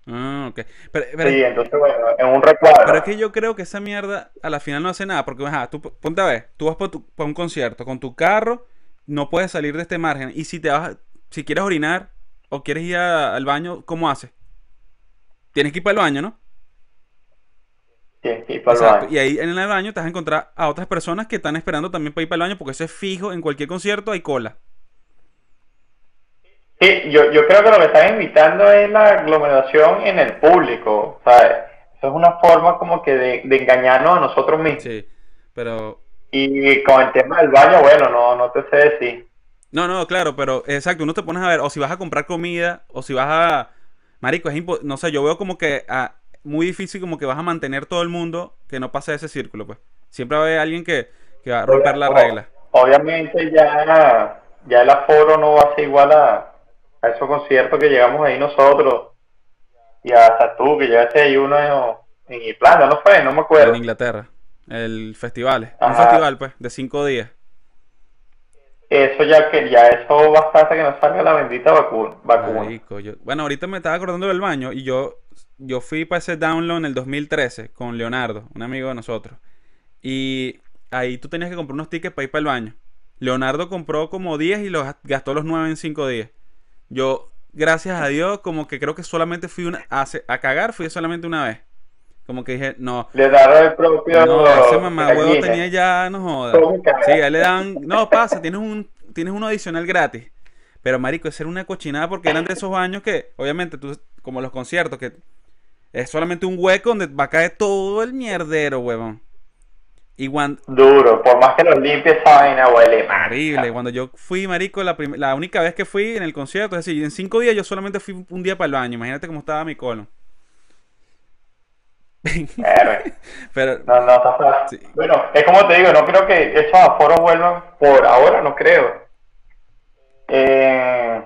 Ah, ok. Pero, pero- Sí, entonces bueno, en un recuadro. pero es que yo creo que esa mierda a la final no hace nada. Porque, ajá, tú ponte a ver, tú vas para un concierto con tu carro, no puedes salir de este margen. Y si te vas, si quieres orinar o quieres ir a- al baño, ¿cómo haces? Tienes que ir para el baño, ¿no? Sí, sí, para el baño. Y ahí en el baño te vas a encontrar a otras personas que están esperando también para ir para el baño, porque eso es fijo, en cualquier concierto hay cola. Sí, yo, yo creo que lo que están invitando es la aglomeración en el público, ¿sabes? Eso es una forma como que de, de engañarnos a nosotros mismos. Sí. Pero Y con el tema del baño, bueno, no, no te sé decir. No, no, claro, pero exacto, uno te pones a ver, o si vas a comprar comida, o si vas a... Marico, es impo- no sé, yo veo como que ah, muy difícil como que vas a mantener todo el mundo que no pase ese círculo, pues. Siempre va a haber alguien que, que va a romper la regla. Obviamente ya, ya el aforo no va a ser igual a, a esos conciertos que llegamos ahí nosotros. Y hasta tú, que llegaste ahí uno en, en Irlanda, ¿no fue? No me acuerdo. En Inglaterra. El festival. Un Ajá. festival, pues, de cinco días. Eso ya que ya eso bastante que nos salga la bendita vacuna. vacuna. Marico, yo- Bueno, ahorita me estaba acordando del baño y yo, yo fui para ese download en el 2013 con Leonardo, un amigo de nosotros. Y ahí tú tenías que comprar unos tickets para ir para el baño. Leonardo compró como 10 y los gastó los 9 en 5 días. Yo, gracias a Dios, como que creo que solamente fui una, a, a cagar, fui solamente una vez. Como que dije, no, Le daron el propio. no, ese mamá huevo tenía ya, no jodas. Sí, a él le dan, no, pasa, tienes un, tienes uno adicional gratis. Pero marico, esa era una cochinada porque eran de esos baños que, obviamente, tú, como los conciertos, que es solamente un hueco donde va a caer todo el mierdero, huevón. Y cuando, Duro, por más que los limpie esa vaina huele horrible, cuando yo fui, marico, la, prim- la única vez que fui en el concierto, es decir, en cinco días yo solamente fui un día para el baño. Imagínate cómo estaba mi colon. Pero, No, no, está fácil. Sí. Bueno, es como te digo, no creo que esos aforos vuelvan por ahora, no creo. Eh,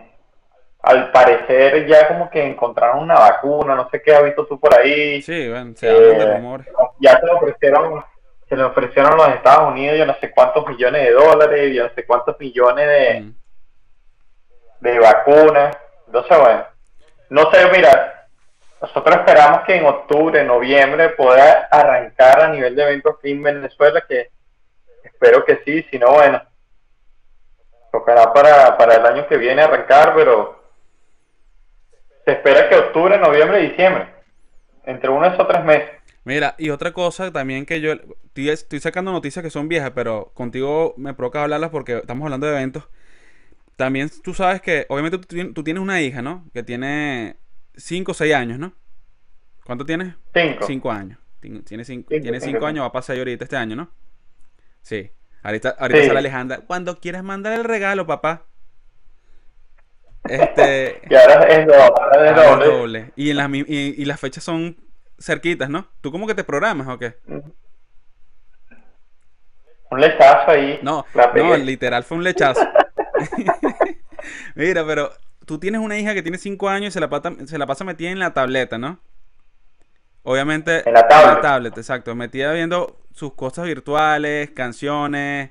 al parecer ya como que encontraron una vacuna, no sé qué has visto tú por ahí. sí, bueno, se hablan de Eh, rumores. ya se le ofrecieron, se le ofrecieron a los Estados Unidos yo no sé cuántos millones de dólares, yo no sé cuántos millones de, Mm. de vacunas. Entonces, bueno, no sé, mira, nosotros esperamos que en octubre, noviembre pueda arrancar a nivel de eventos aquí en Venezuela, que espero que sí, si no, bueno, tocará para, para el año que viene arrancar, pero se espera que octubre, noviembre y diciembre, entre uno de esos tres meses. Mira, y otra cosa también que yo estoy, estoy sacando noticias que son viejas, pero contigo me provoca hablarlas porque estamos hablando de eventos. También tú sabes que, obviamente tú, tien- tú tienes una hija, ¿no? Que tiene 5 o 6 años, ¿no? ¿Cuánto tienes? Cinco. 5 años. Tien- Tiene 5 Cinco, tiene cinco. cinco años, va a pasar ahorita este año, ¿no? Sí. Ahorita, ahorita Sí. sale Alejandra. Cuando quieras mandar el regalo, papá. Este. Y ahora es doble, ahora es doble. doble. Y, en las, mi- y, y las fechas son cerquitas, ¿no? ¿Tú cómo que te programas o qué? Un lechazo ahí. No, la no, literal fue un lechazo. Mira, pero tú tienes una hija que tiene 5 años y se la, pata- se la pasa metida en la tableta, ¿no? Obviamente. En la tablet. exacto. Metida viendo sus cosas virtuales, canciones,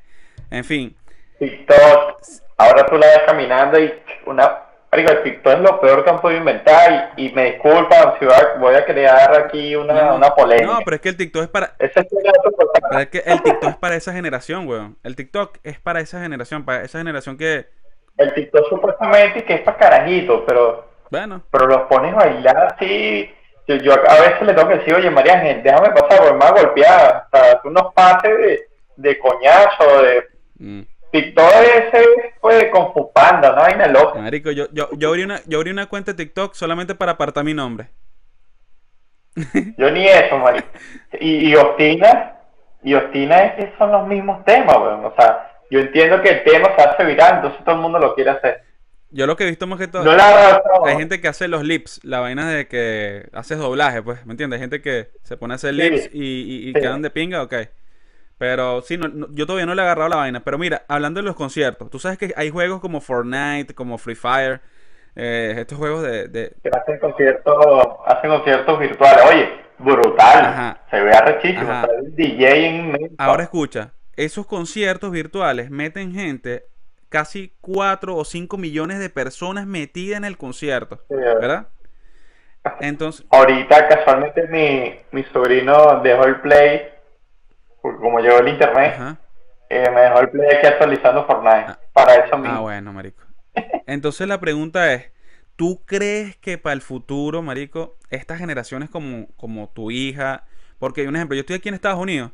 en fin. TikTok. Ahora tú la ves caminando y una. Marico, el TikTok es lo peor que han podido inventar y, y me disculpan si voy a, crear aquí una, No, una polémica. No, pero es que el TikTok es para. Ese es. Pero es que el TikTok es para esa generación, weón. El TikTok es para esa generación, para esa generación que. El TikTok supuestamente que es para carajitos, pero, Bueno, pero los pones a bailar así. Yo, yo a veces le tengo que decir, oye María Ángel, déjame pasar porque me va a golpear. O sea, unos pases de, de coñazo, de mm, TikTok ese pues con Fupanda, una vaina loca. marico, yo, yo, yo abrí una, yo abrí una cuenta de TikTok solamente para apartar mi nombre. Yo ni eso, marico. Y, y Ostina, y Ostina es que son los mismos temas, weón. O sea, yo entiendo que el tema se hace viral, entonces todo el mundo lo quiere hacer. Yo lo que he visto más que todo. No la. Hay gente que hace los lips, la vaina de que haces doblaje, pues, ¿me entiendes? Hay gente que se pone a hacer Sí. lips y, y, y Sí. quedan de pinga, ok. Pero sí, no- no- yo todavía no le he agarrado la vaina. Pero mira, hablando de los conciertos, tú sabes que hay juegos como Fortnite, como Free Fire, eh, estos juegos de, de- Que hacen conciertos, hacen conciertos virtuales. Oye, brutal. Ajá. Se ve arrechísimo. Está el DJ en. Ahora escucha, esos conciertos virtuales meten gente, casi 4 o 5 millones de personas metidas en el concierto, Sí, ¿verdad? Entonces, Ahorita casualmente mi, mi sobrino dejó el play, porque como llegó el internet, eh, me dejó el play aquí actualizando Fortnite. Ah. Para eso mismo. Ah, bueno, marico. Entonces la pregunta es, ¿tú crees que para el futuro, marico, estas generaciones como, como tu hija, porque un ejemplo, yo estoy aquí en Estados Unidos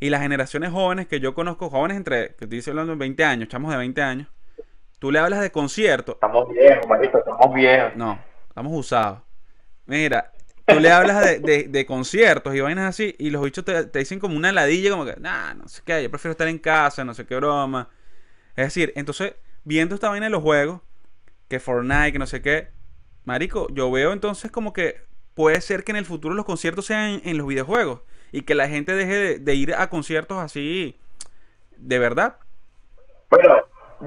y las generaciones jóvenes que yo conozco, jóvenes entre, que estoy hablando de 20 años, chamos de 20 años, tú le hablas de conciertos, Estamos viejos, marico, estamos viejos. no, estamos usados. Mira, tú le hablas de, de- conciertos y vainas así y los bichos te, te dicen como una ladilla, como que, nah, no sé qué, yo prefiero estar en casa, no sé qué broma. Es decir, entonces, viendo esta vaina de los juegos, que Fortnite, que no sé qué, marico, yo veo entonces como que puede ser que en el futuro los conciertos sean en, los videojuegos y que la gente deje de, ir a conciertos así de verdad. Bueno,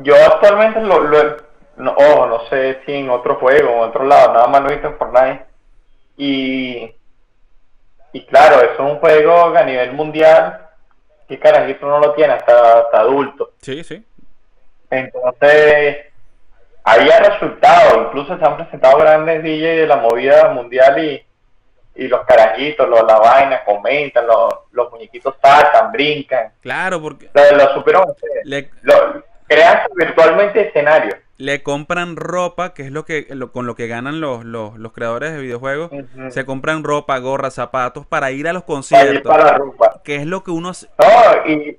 yo actualmente lo, lo ojo, no sé si en otro juego o en otro lado, nada más lo he visto en Fortnite. Y, y claro, eso es un juego que a nivel mundial, que carajito no lo tiene hasta, hasta adulto. Sí, sí. Entonces, había resultados, incluso se han presentado grandes DJ de la movida mundial y, y los carajitos, los, la vaina, comentan, los, los muñequitos saltan, brincan, Claro, porque lo, le, Lo- crean virtualmente escenarios. Le compran ropa, que es lo que lo- con lo que ganan los, los, los creadores de videojuegos. Se compran ropa, gorras, zapatos para ir a los Para conciertos. para la rumba. Que es lo que uno... hace- No, y,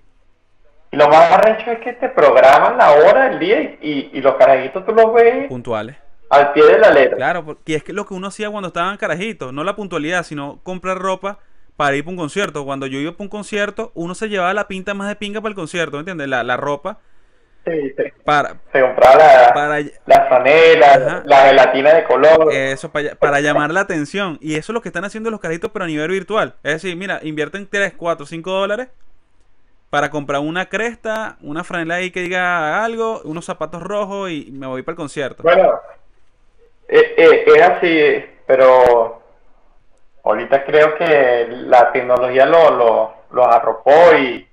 lo más arrecho es que te programan la hora del día y, y, y los carajitos tú los ves puntuales. al pie de la letra. Claro, porque es que lo que uno hacía cuando estaban carajitos, no la puntualidad, sino comprar ropa para ir para un concierto. Cuando yo iba para un concierto, uno se llevaba la pinta más de pinga para el concierto, ¿me entiendes? La, la ropa Sí, para, Se compraba la, para la franela, Ajá. la gelatina de color. eso, para, para llamar la atención. Y eso es lo que están haciendo los carajitos, pero a nivel virtual. Es decir, mira, invierten 3, 4, 5 dólares para comprar una cresta, una franela ahí que diga algo, unos zapatos rojos y me voy para el concierto. Bueno, eh, eh, es así, pero ahorita creo que la tecnología lo, lo, los arropó y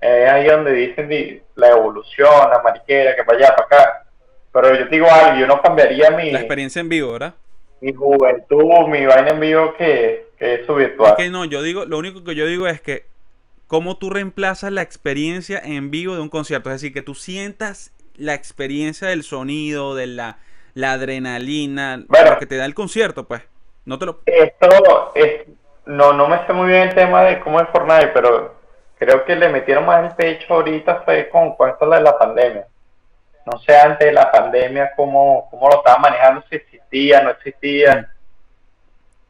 es ahí donde dicen di- la evolución, la mariquera, que para allá, para acá. pero yo te digo algo, yo no cambiaría mi, La experiencia en vivo, ¿verdad? mi juventud, mi vaina en vivo que, que eso virtual. Es que no, yo digo, lo único que yo digo es que cómo tú reemplazas la experiencia en vivo de un concierto, es decir, que tú sientas la experiencia del sonido, de la, la adrenalina, Bueno. lo que te da el concierto, pues. No te lo Esto es, no, no me sé muy bien el tema de cómo es Fortnite, pero creo que le metieron más el pecho ahorita fue con, con esto de la pandemia. No sé antes de la pandemia cómo, cómo lo estaban manejando, si existía, no existía,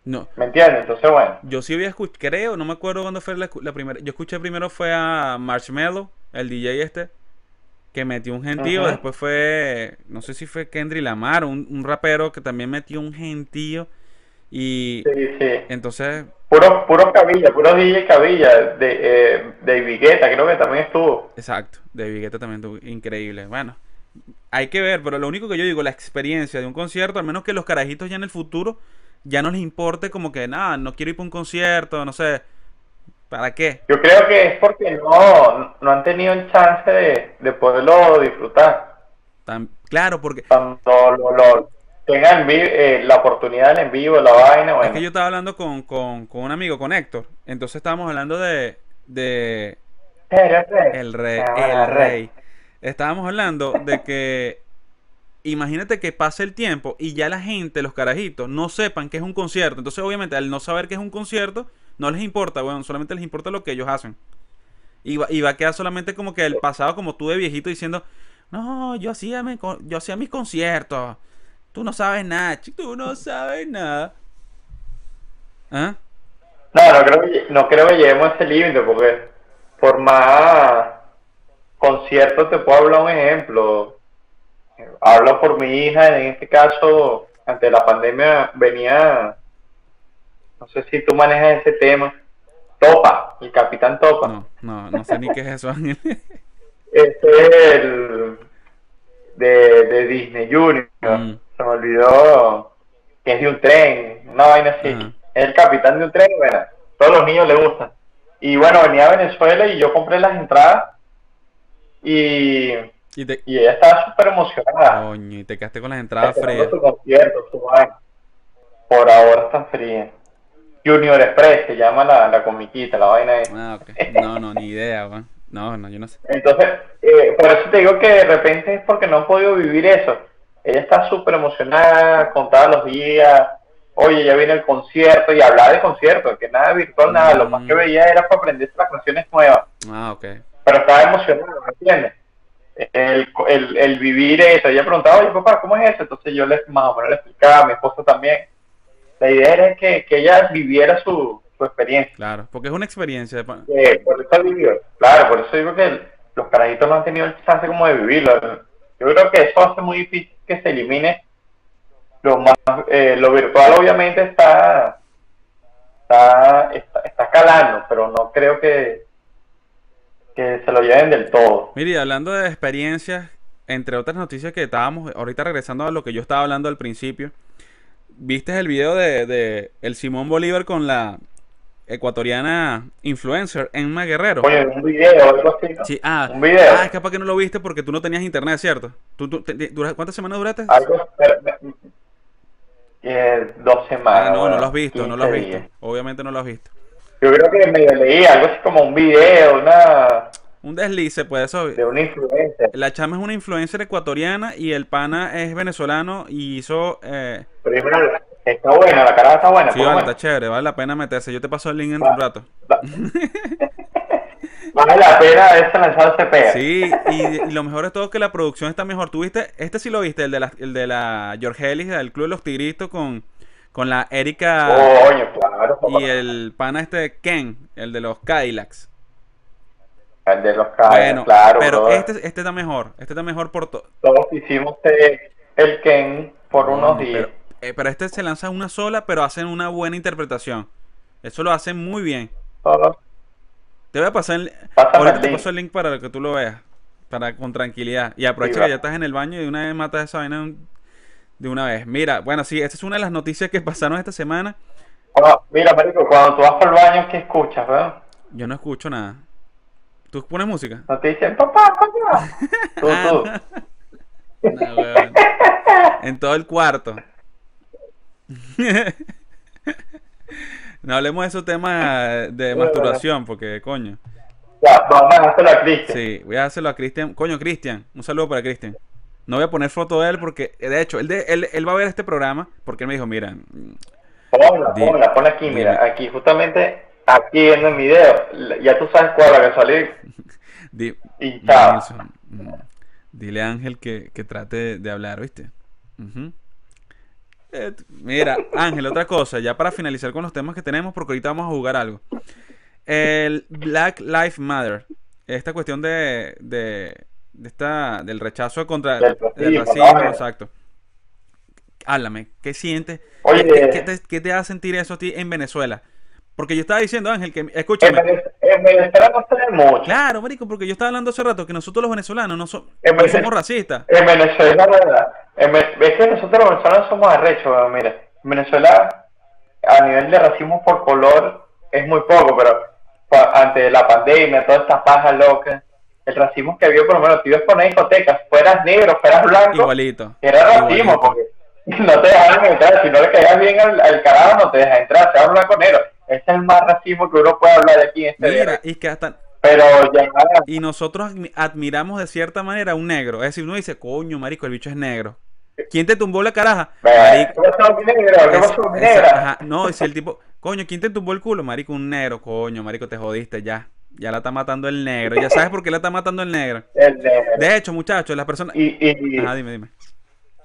no. ¿me entiendes? Entonces, bueno, Yo sí había escuchado, creo, no me acuerdo cuándo fue la, la primera. Yo escuché primero fue a Marshmello, el DJ este, que metió un gentío. Después fue, no sé si fue Kendrick Lamar, un, un rapero que también metió un gentío. Y sí, sí. entonces, Puro, puro cabilla, puro DJ cabilla, de, eh, de Vigueta, creo que también estuvo. exacto, de Guetta también estuvo increíble. Bueno, hay que ver, pero lo único que yo digo, la experiencia de un concierto, al menos que los carajitos ya en el futuro ya no les importe como que, nada, no quiero ir para un concierto, no sé, ¿para qué? Yo creo que es porque no, no han tenido el chance de, de poderlo disfrutar. Tan, claro, porque lo, lo tengan eh, la oportunidad en vivo, la vaina, Es que yo estaba hablando con, con, con un amigo, con Héctor. Entonces estábamos hablando de, de Eres rey. el rey, Ah, el rey. Estábamos hablando de que imagínate que pase el tiempo y ya la gente, los carajitos, no sepan que es un concierto. Entonces, obviamente, al no saber que es un concierto, no les importa, bueno, solamente les importa lo que ellos hacen. Y va, y va a quedar solamente como que el pasado, como tú de viejito diciendo, no, yo hacía, mi, yo hacía mis conciertos. Tú no sabes nada, chico, tú no sabes nada. ¿Ah? No, no creo, que, no creo que lleguemos a ese límite porque por más conciertos te puedo hablar un ejemplo. Hablo por mi hija, en este caso, ante la pandemia venía, no sé si tú manejas ese tema, Topa, el capitán Topa. No, no, no sé ni qué es eso, Ángel. Este es el de, de Disney Junior. Mm. Se me olvidó que es de un tren, una vaina así. Es el capitán de un tren, bueno, todos los niños le gustan. Y bueno, venía a Venezuela y yo compré las entradas y, Y te, y ella estaba súper emocionada. coño, y te quedaste con las entradas frías. su concierto, su vaina. Por ahora están frías. Junior Express se llama la, la comiquita, la vaina es. Ah. No, no, ni idea, weón. No, no, yo no sé. Entonces, eh, por eso te digo que de repente es porque no han podido vivir eso. Ella está súper emocionada, contaba los días, oye, ya viene el concierto, y hablaba de concierto, que nada virtual, nada, lo más que Mm. veía era para aprenderse las canciones nuevas, Ah, ok. pero estaba emocionada, ¿me entiendes? El, el, el vivir eso, ella preguntaba, oye, papá, ¿cómo es eso? Entonces yo le, más o menos le explicaba, a mi esposa también. La idea era que, que ella viviera su, su experiencia. Claro, porque es una experiencia. pa- Eh, por eso vivió. Claro, por eso digo que los carajitos no han tenido el chance como de vivirlo. Yo creo que eso hace muy difícil que se elimine lo más, eh, lo virtual obviamente está, está, está, está calando, pero no creo que, que se lo lleven del todo. Mire, hablando de experiencias, entre otras noticias que estábamos, ahorita regresando a lo que yo estaba hablando al principio, ¿viste el video de, de el Simón Bolívar con la ecuatoriana influencer Emma Guerrero? Oye, un video algo así, ¿no? Sí, ah, un video. ah, es capaz que no lo viste porque tú no tenías internet, ¿cierto? ¿Tú, tú- te- ¿Cuántas semanas duraste? Algo, eh, dos semanas. Ah, no, no lo has visto, no lo has 15 visto. días. Obviamente no lo has visto. Yo creo que medio leí algo así como un video, una, Un deslice, pues eso. de una influencer. La chama es una influencer ecuatoriana y el pana es venezolano y hizo... Eh, verdad, está buena, la cara está buena. sí, lo vale, está chévere, vale la pena meterse. Yo te paso el link en Va. un rato. Va- Vale la pena haberse lanzado ese pega. Sí, y, y lo mejor es todo que la producción está mejor. ¿Tú viste? Este sí lo viste, el de la, el de la George Ellis, del Club de los Tigritos con, con la Erika Coño, claro. y el pana este Ken, el de los Cadillacs. El de los cables, Bueno, claro. pero este, este está mejor. Este está mejor por todo. Todos hicimos el Ken por unos días. Pero, eh, pero este se lanza una sola, pero hacen una buena interpretación. Eso lo hacen muy bien. Te voy a pasar el, Pásame ahorita el te link. paso el link para que tú lo veas. Para con tranquilidad. Y aprovecha Sí, que ya estás en el baño y de una vez matas esa vaina de una vez. Mira, bueno, sí, esta es una de las noticias que pasaron esta semana. Mira, marico, cuando tú vas por el baño, ¿qué escuchas, verdad? Yo no escucho nada. ¿Tú pones música? No te dicen, papá, papá. Tú, tú. No, weón. en todo el cuarto. no hablemos de esos temas de masturbación, porque coño. Ya, vamos a hacerlo a Cristian. Sí, voy a hacerlo a Cristian. Coño, Cristian, un saludo para Cristian. No voy a poner foto de él porque, de hecho, él, de- él, él va a ver este programa porque él me dijo, mira, Ponla, Di- ponla, ponla aquí, mira, dime. aquí, justamente, aquí en el video, ya tú sabes cuál la que salí di- mm, dile a Ángel que, que trate de hablar, ¿viste? Ujú. Eh, mira, Ángel, otra cosa, ya para finalizar con los temas que tenemos, porque ahorita vamos a jugar algo. El Black Lives Matter, esta cuestión de, de, de esta, del rechazo contra del racismo, exacto. Háblame, ¿qué sientes? Oye, ¿Qué, qué- qué te, qué te hace sentir eso a ti en Venezuela? Porque yo estaba diciendo, Ángel, que escúchame. En Venezuela no se ve mucho. Claro, marico, porque yo estaba hablando hace rato que nosotros los venezolanos no, so- somos racistas. En Venezuela, ¿verdad? En es que nosotros los venezolanos somos arrechos, mira. En Venezuela, a nivel de racismo por color, es muy poco, pero ante la pandemia, toda esta paja loca, el racismo que había, por lo menos, tú ibas por una discoteca, fueras negro, fueras blanco, Igualito. era racismo, igualito. porque no te dejaban entrar, si no le caías bien al, al carajo, no te dejas entrar, sea blanco negro. Ese es el más racismo que uno puede hablar aquí en este Mira, y que hasta Pero ya, y nosotros admi- admiramos de cierta manera a un negro. Es decir, uno dice, coño, marico, el bicho es negro. ¿Quién te tumbó la caraja? ¿qué Marico. negro? Ajá, no, es el tipo, coño, ¿quién te tumbó el culo? Marico, un negro, coño, marico, te jodiste ya. Ya la está matando el negro. Ya sabes por qué la está matando el negro. El negro. De hecho, muchachos, las personas. Y, y, Ajá, dime, dime.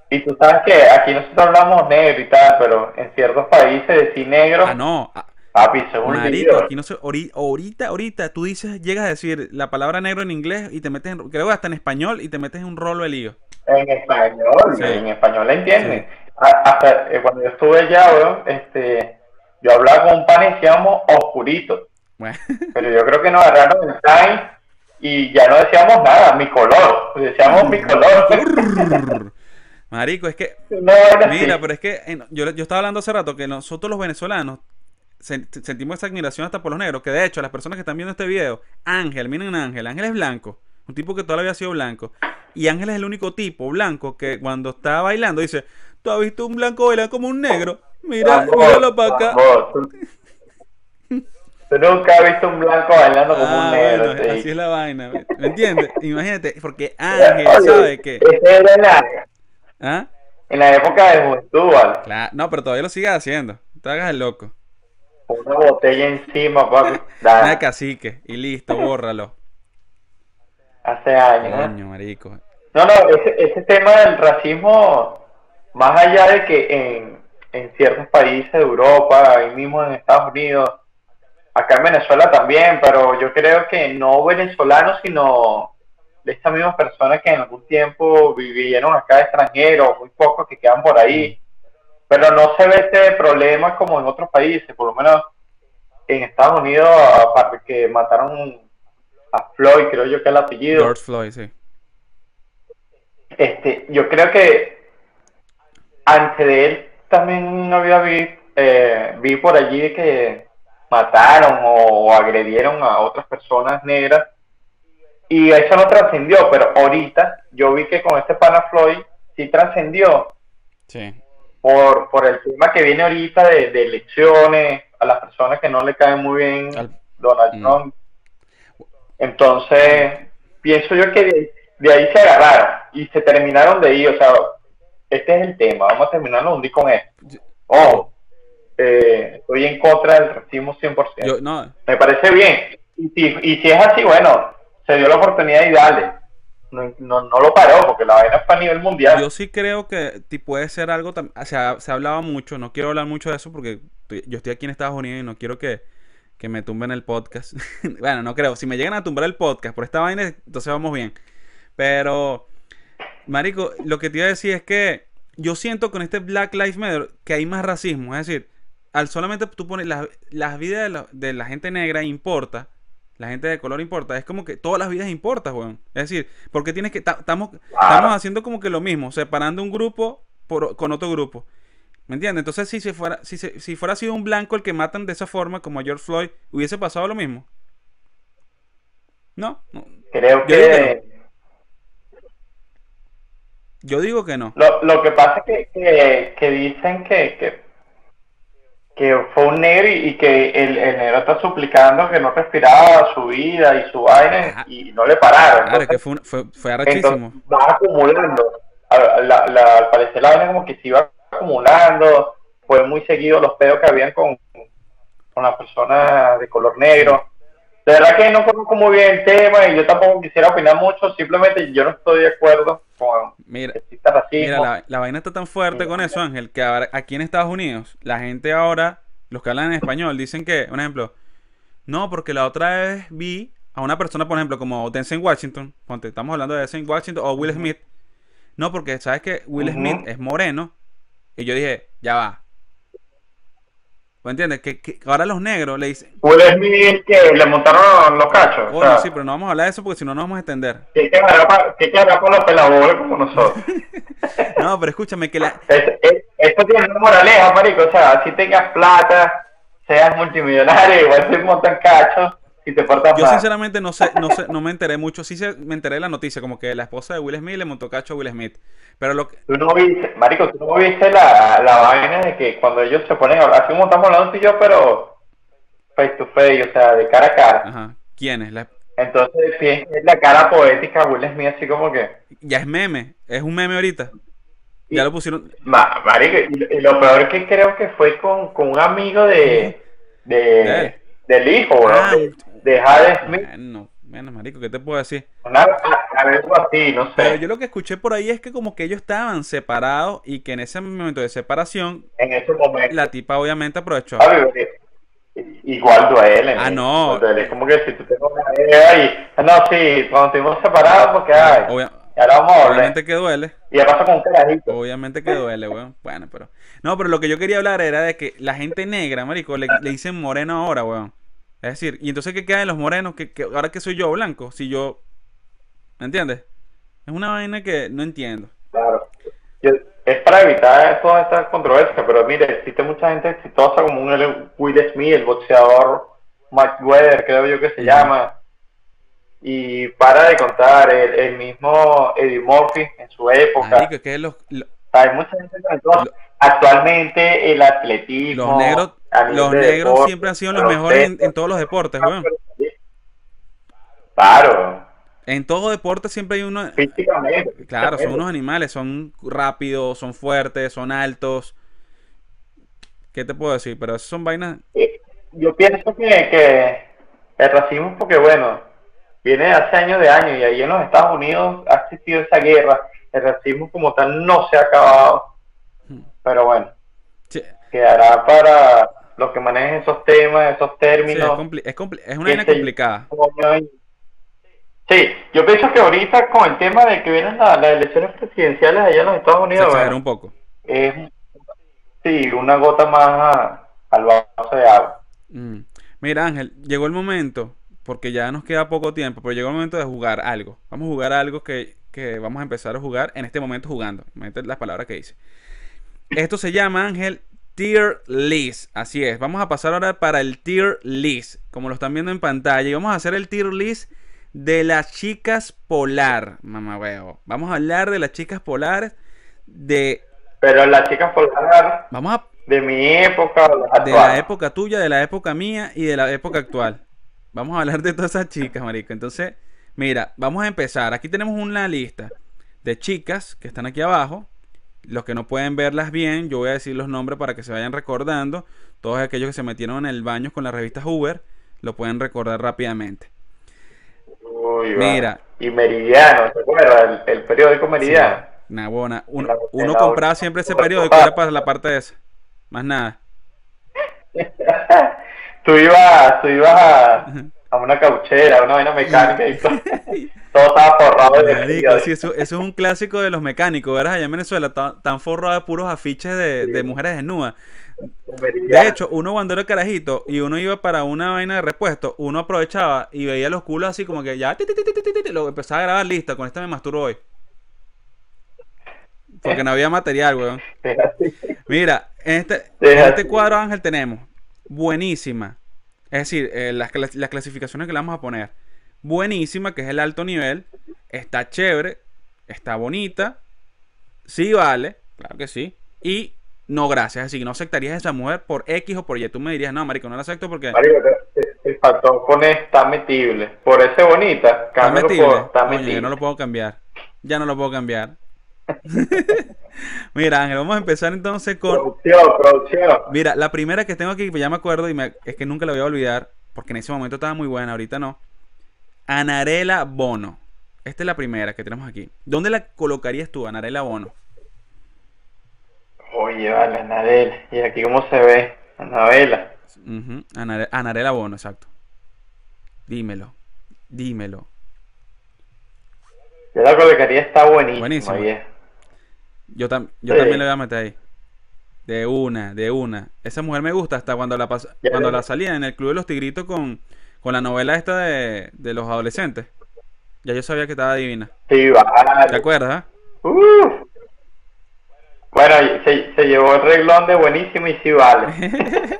y tú sabes que aquí nosotros hablamos negro y tal, pero en ciertos países decir negro, Ah, no. ah, papi, un Marico, aquí no sé, ori- ahorita, ahorita, tú dices, llegas a decir la palabra negro en inglés y te metes en, creo que hasta en español y te metes en un rolo de lío. En español, Sí. en español la entienden. Hasta eh, cuando yo estuve allá, weón, este, yo hablaba con un pan y decíamos oscurito, Bueno, pero yo creo que nos agarraron el time y ya no decíamos nada, mi color, decíamos mi color. marico, es que, No mira, pero es que yo, yo estaba hablando hace rato que nosotros los venezolanos sentimos esa admiración hasta por los negros, que de hecho las personas que están viendo este video, Ángel, miren a Ángel, Ángel es blanco, un tipo que toda la vida ha sido blanco, y Ángel es el único tipo blanco que cuando está bailando dice, ¿tú has visto un blanco bailar como un negro? Mira, Vamos, míralo para acá. tú- nunca has visto un blanco bailando como Ah, un negro. bueno, te así es la vaina. ¿Me entiendes? Imagínate, porque Ángel Oye, sabe que. Ese era en la, ¿Ah? en la época de juventud, ¿vale? Claro, no, pero todavía lo sigue haciendo. Te hagas el loco. Una botella encima, papi. Una cacique y listo, bórralo. hace años. Coño, marico. No, no, ese, ese tema del racismo, más allá de que en, en ciertos países de Europa, ahí mismo en Estados Unidos, acá en Venezuela también, pero yo creo que no venezolanos, sino de estas mismas personas que en algún tiempo vivieron acá extranjeros, muy pocos que quedan por ahí, pero no se ve este problema como en otros países, por lo menos en Estados Unidos, aparte que mataron a Floyd, creo yo que el apellido. George Floyd, sí. Este, yo creo que antes de él también había vi, eh, vi por allí que mataron o, agredieron a otras personas negras y eso no trascendió, pero ahorita yo vi que con este pana Floyd sí trascendió Sí. Por, por el tema que viene ahorita de, de elecciones, a las personas que no le caen muy bien Al- Donald Mm. Trump. Entonces, pienso yo que de, de ahí se agarraron y se terminaron de ir. O sea, este es el tema. Vamos a terminarlo un día con esto. Ojo, eh, estoy en contra del racismo 100%. Yo, no, Me parece bien. Y si, y si es así, bueno, se dio la oportunidad y dale. No, no, lo paró porque la vaina fue a nivel mundial. yo sí creo que puede ser algo. o sea, se hablaba mucho. No quiero hablar mucho de eso porque yo estoy aquí en Estados Unidos y no quiero que, que me tumben el podcast. bueno, no creo. Si me llegan a tumbar el podcast por esta vaina, entonces vamos bien. Pero, Marico, lo que te iba a decir es que yo siento con este Black Lives Matter que hay más racismo. Es decir, al solamente tú pones las, las vidas de la, de la gente negra importa, la gente de color importa, es como que todas las vidas importan, weón. Es decir, porque tienes que, ta- estamos, estamos haciendo como que lo mismo, separando un grupo por, con otro grupo. ¿Me entiendes? Entonces, si, se fuera, si, se- si fuera sido un blanco el que matan de esa forma, como a George Floyd, ¿hubiese pasado lo mismo? No, no. Creo Yo que Yo digo que no. Lo, lo que pasa es que, que, que dicen que, que, fue un negro y, y que el, el negro está suplicando que no respiraba su vida y su vaina y no le pararon. Claro, es que Entonces, fue, un- fue, fue arrechísimo. entonces va acumulando. A- la- la- al parecer la vaina como que se iba acumulando. Fue muy seguido los pedos que habían con, con las personas de color negro. De verdad que no conozco muy bien el tema y yo tampoco quisiera opinar mucho. Simplemente yo no estoy de acuerdo con Mira, que exista racismo. Mira, la, la vaina está tan fuerte con eso, Ángel, que ahora, aquí en Estados Unidos, la gente ahora, los que hablan en español, dicen que, un ejemplo, no, porque la otra vez vi a una persona, por ejemplo, como Denzel Washington, ponte, estamos hablando de Denzel Washington o Will Smith, no, porque sabes que Will. Smith es moreno, y yo dije, ya va. ¿Me entiendes? Que, que ahora los negros le dicen, Will Smith que le montaron los cachos. bueno, sí, pero no vamos a hablar de eso porque si no nos vamos a extender. ¿Qué quedará para los pelaboles como nosotros? No, pero escúchame que la, Es- es- esto tiene una moraleja, marico. O sea, si tengas plata, seas multimillonario, igual te montan cachos te Yo sinceramente no sé, no sé, no me enteré mucho. Sí se, me enteré de la noticia, como que la esposa de Will Smith le montó cacho a Will Smith. Pero lo que, Tú no viste, marico, tú no viste la, la vaina de que cuando ellos se ponen a hablar, así como estamos hablando tú y yo, pero face to face, o sea, de cara a cara. ajá, ¿quién es? La- Entonces, es la cara poética de Will Smith, así como que... ya es meme, es un meme ahorita. Ya lo pusieron. Ma- marico, y, y lo peor es que creo que fue con, con un amigo de, De del hijo, bro, Ah, de, de Jade Smith. Bueno, bueno, marico, ¿qué te puedo decir? Una, algo así, no sé. Pero yo lo que escuché por ahí es que como que ellos estaban separados y que en ese momento de separación, En ese momento. la tipa obviamente aprovechó. Porque Igual duele. Ah, ¿no? duele. Es como que si tú tengas una idea y. ah, No, sí, cuando estuvimos separados, porque ay. Obvia- obviamente que duele. Y ya pasa con un carajito. Obviamente que duele, weón. Bueno, pero. No, pero lo que yo quería hablar era de que la gente negra, marico, le, le dicen moreno ahora, weón. Es decir, y entonces ¿qué queda de los morenos? que ahora que soy yo blanco? Si yo. ¿Me entiendes? Es una vaina que no entiendo. Claro. Es para evitar toda esta controversia, pero mire, existe mucha gente exitosa como un Will Smith, el boxeador Mayweather, creo yo que se llama. Y para de contar, el, el mismo Eddie Murphy en su época. Marico, que los, los, Hay mucha gente. Actualmente el atletismo. los negros, los de negros deporte, siempre han sido los mejores en, en todos los deportes, weón. Claro, En todo deporte siempre hay uno. físicamente. Claro, son unos animales, son rápidos, son fuertes, son altos. ¿Qué te puedo decir? Pero esas son vainas. Eh, Yo pienso que, que el racismo, porque bueno, viene hace años de años y ahí en los Estados Unidos ha existido esa guerra. El racismo como tal no se ha acabado. Pero bueno, Sí, quedará para los que manejen esos temas, esos sí, es, términos. es, compli- es una vaina complicada. Sí, yo pienso que ahorita con el tema de que vienen la- las elecciones presidenciales allá en los Estados Se Unidos, exageró bueno, un poco. es sí, una gota más a- al vaso de agua. Mm. Mira, Ángel, llegó el momento, porque ya nos queda poco tiempo, pero llegó el momento de jugar algo. Vamos a jugar algo que, que vamos a empezar a jugar en este momento jugando. Imagínate las palabras que dice. Esto se llama, Ángel, Tier List. Así es. Vamos a pasar ahora para el Tier List, como lo están viendo en pantalla. Y vamos a hacer el Tier List de las chicas polar, mamá veo. Vamos a hablar de las chicas polares de... Pero las chicas polar Vamos a de mi época, de la época tuya, de la época mía y de la época actual. Vamos a hablar de todas esas chicas, marico. Entonces, mira, vamos a empezar. Aquí tenemos una lista de chicas que están aquí abajo. Los que no pueden verlas bien, yo voy a decir los nombres para que se vayan recordando. Todos aquellos que se metieron en el baño con la revista Uber, lo pueden recordar rápidamente. Uy. Mira. Y Meridiano, ¿se acuerda? El, el periódico Meridiano. Nah, buena. Uno, la- compraba siempre ese periódico, era para la parte esa. Más nada. tú ibas, tú ibas a, a una cauchera, a una vaina mecánica y todo, todo estaba forrado de Marico, sí, eso, eso es un clásico de los mecánicos, ¿verdad? Allá en Venezuela tan, tan forrado de puros afiches de, de mujeres desnudas. De hecho, uno cuando era carajito y uno iba para una vaina de repuesto, uno aprovechaba y veía los culos así como que ya ti, ti, ti, ti, ti, ti, ti, lo empezaba a grabar lista, con esta me masturbo hoy. Porque no había material, weón. Mira, en este, en este cuadro, Ángel, tenemos buenísima. Es decir, eh, las, las clasificaciones que le vamos a poner. Buenísima, que es el alto nivel. Está chévere. Está bonita. Sí vale, claro que sí. Y no gracias, así que no aceptarías a esa mujer por X o por Y. Tú me dirías, no, marico, no la acepto porque... Marico, el factor pone está metible. Por ese bonita, Está metible. por está metible. yo no lo puedo cambiar. Ya no lo puedo cambiar. Mira, Ángel, vamos a empezar entonces con... Producción, producción. Mira, la primera que tengo aquí, que ya me acuerdo y me- es que nunca la voy a olvidar, porque en ese momento estaba muy buena, ahorita no. Anarela Bono. Esta es la primera que tenemos aquí. ¿Dónde la colocarías tú, Anarela Bono? Oye, vale, Anabela. ¿Y aquí cómo se ve? Anabela. Anare- Anarela Bono, exacto. Dímelo, dímelo. Yo la colocaría, está buenísima. Buenísima. Yo, tam- yo Sí. también le voy a meter ahí. De una, de una. Esa mujer me gusta hasta cuando la pas- Ya cuando la salía en el Club de los Tigritos con, con la novela esta de, de los adolescentes. Ya yo sabía que estaba divina. Sí, vale. ¿Te acuerdas? ah? Bueno, se, se llevó el reglón de buenísimo y sí vale.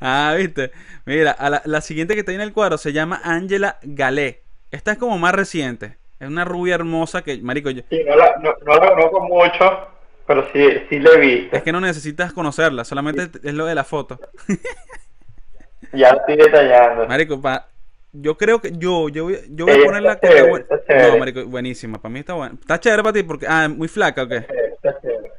Ah, viste. Mira, a la, la siguiente que está ahí en el cuadro se llama Angela Galé. Esta es como más reciente. Es una rubia hermosa que, marico, yo- Sí, no la, no, no la conozco mucho, pero sí, sí le vi. es que no necesitas conocerla, solamente es lo de la foto. Ya estoy detallando. Marico, pa- yo creo que yo, yo, voy- yo voy a está chévere, buena. No, marico, buenísima. Para mí está buena. Está chévere para ti porque, ah, muy flaca o qué. Está chévere.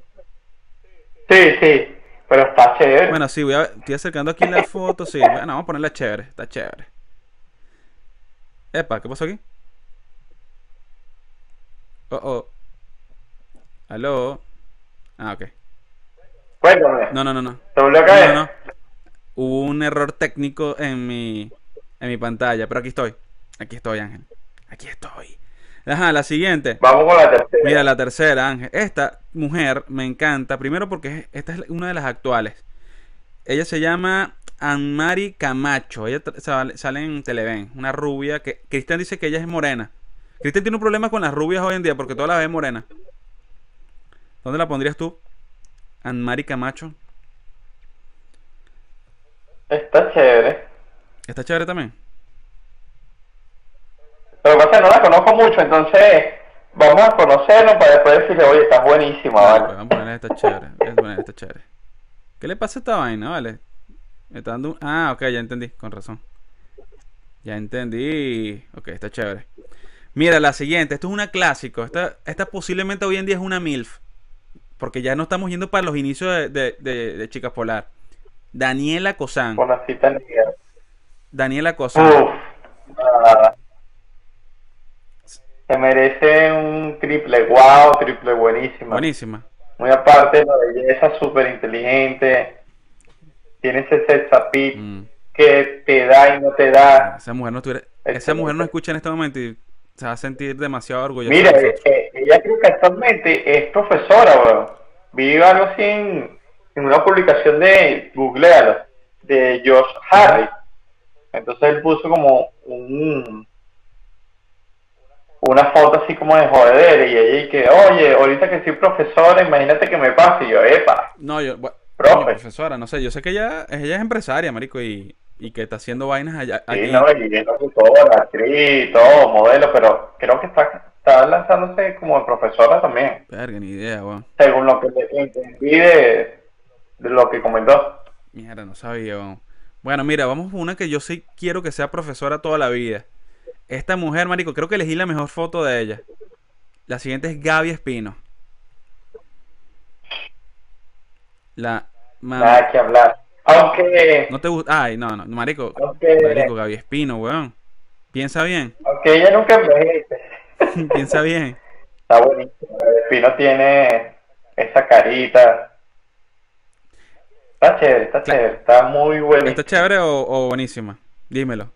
Sí, sí, pero está chévere. Bueno, sí, voy a, estoy acercando aquí la foto, sí. Bueno, vamos a ponerla chévere, está chévere. Epa, ¿qué pasó aquí? Oh, oh. Aló. Ah, ok. Cuéntame, No, no, no, no. ¿te volvió a caer? no, no. Hubo un error técnico en mi, en mi pantalla, pero aquí estoy. Aquí estoy, Ángel. Aquí estoy. Ajá, la siguiente. Vamos con la tercera. Mira, la tercera, Ángel. Esta mujer me encanta. Primero porque es- esta es una de las actuales. Ella se llama Anmari Camacho. Ella sale en Televen. Una rubia que... Cristian dice que ella es morena. Cristian tiene un problema con las rubias hoy en día porque todas las ve morena. ¿Dónde la pondrías tú? Anmari Camacho. Está chévere. Está chévere también. Pero pasa que no la conozco mucho, entonces vamos a conocernos para después decirle, oye, estás buenísima, Vale, ¿vale? pues, vamos a ponerle esta chévere. Vamos a ponerle esta chévere. ¿Qué le pasa a esta vaina, vale? Me está dando un... Ah, ok, ya entendí, con razón. Ya entendí. Ok, está chévere. Mira, la siguiente. Esto es una clásico. Esta, esta posiblemente hoy en día es una MILF. Porque ya no estamos yendo para los inicios de, de, de- de Chicas Polar. Daniela Cosán. Con la cita negra. Daniela Cosán. Uf. Se merece un triple wow, triple buenísima. Buenísima. Muy aparte de la belleza, súper inteligente. Tiene ese appeal Mm. que te da y no te da. Esa mujer no Excelente. Esa mujer no escucha en este momento y se va a sentir demasiado orgullosa. Mira, de nosotros. eh, ella creo que actualmente es profesora, weón. Vi algo así en, en una publicación de Googlealo, de Josh Harris. Entonces él puso como un una foto así como de joder y ella y que, oye, ahorita que soy profesora, imagínate que me pase. Y yo, epa, No, yo, bu- Profe. profesora, no sé, yo sé que ella, ella es empresaria, marico, y, y que está haciendo vainas allá, sí, no, y es locutora, actriz, todo, modelo, pero creo que está, está lanzándose como profesora también. Verga, ni idea, weón. según lo que entendí de, de lo que comentó. Mierda, no sabía, weón. Bueno, mira, vamos por una que yo sí quiero que sea profesora toda la vida. Esta mujer, marico, creo que elegí la mejor foto de ella. La siguiente es Gaby Espino. La... Nada que hablar. Aunque, ¿No te gusta? Ay, no, no, marico. aunque, Marico, Gaby Espino, weón. Piensa bien, aunque ella nunca envejece. piensa bien. Está buenísimo. El Pino tiene esa carita. Está chévere, está chévere. Está muy bueno. ¿Está chévere o, o buenísima? Dímelo.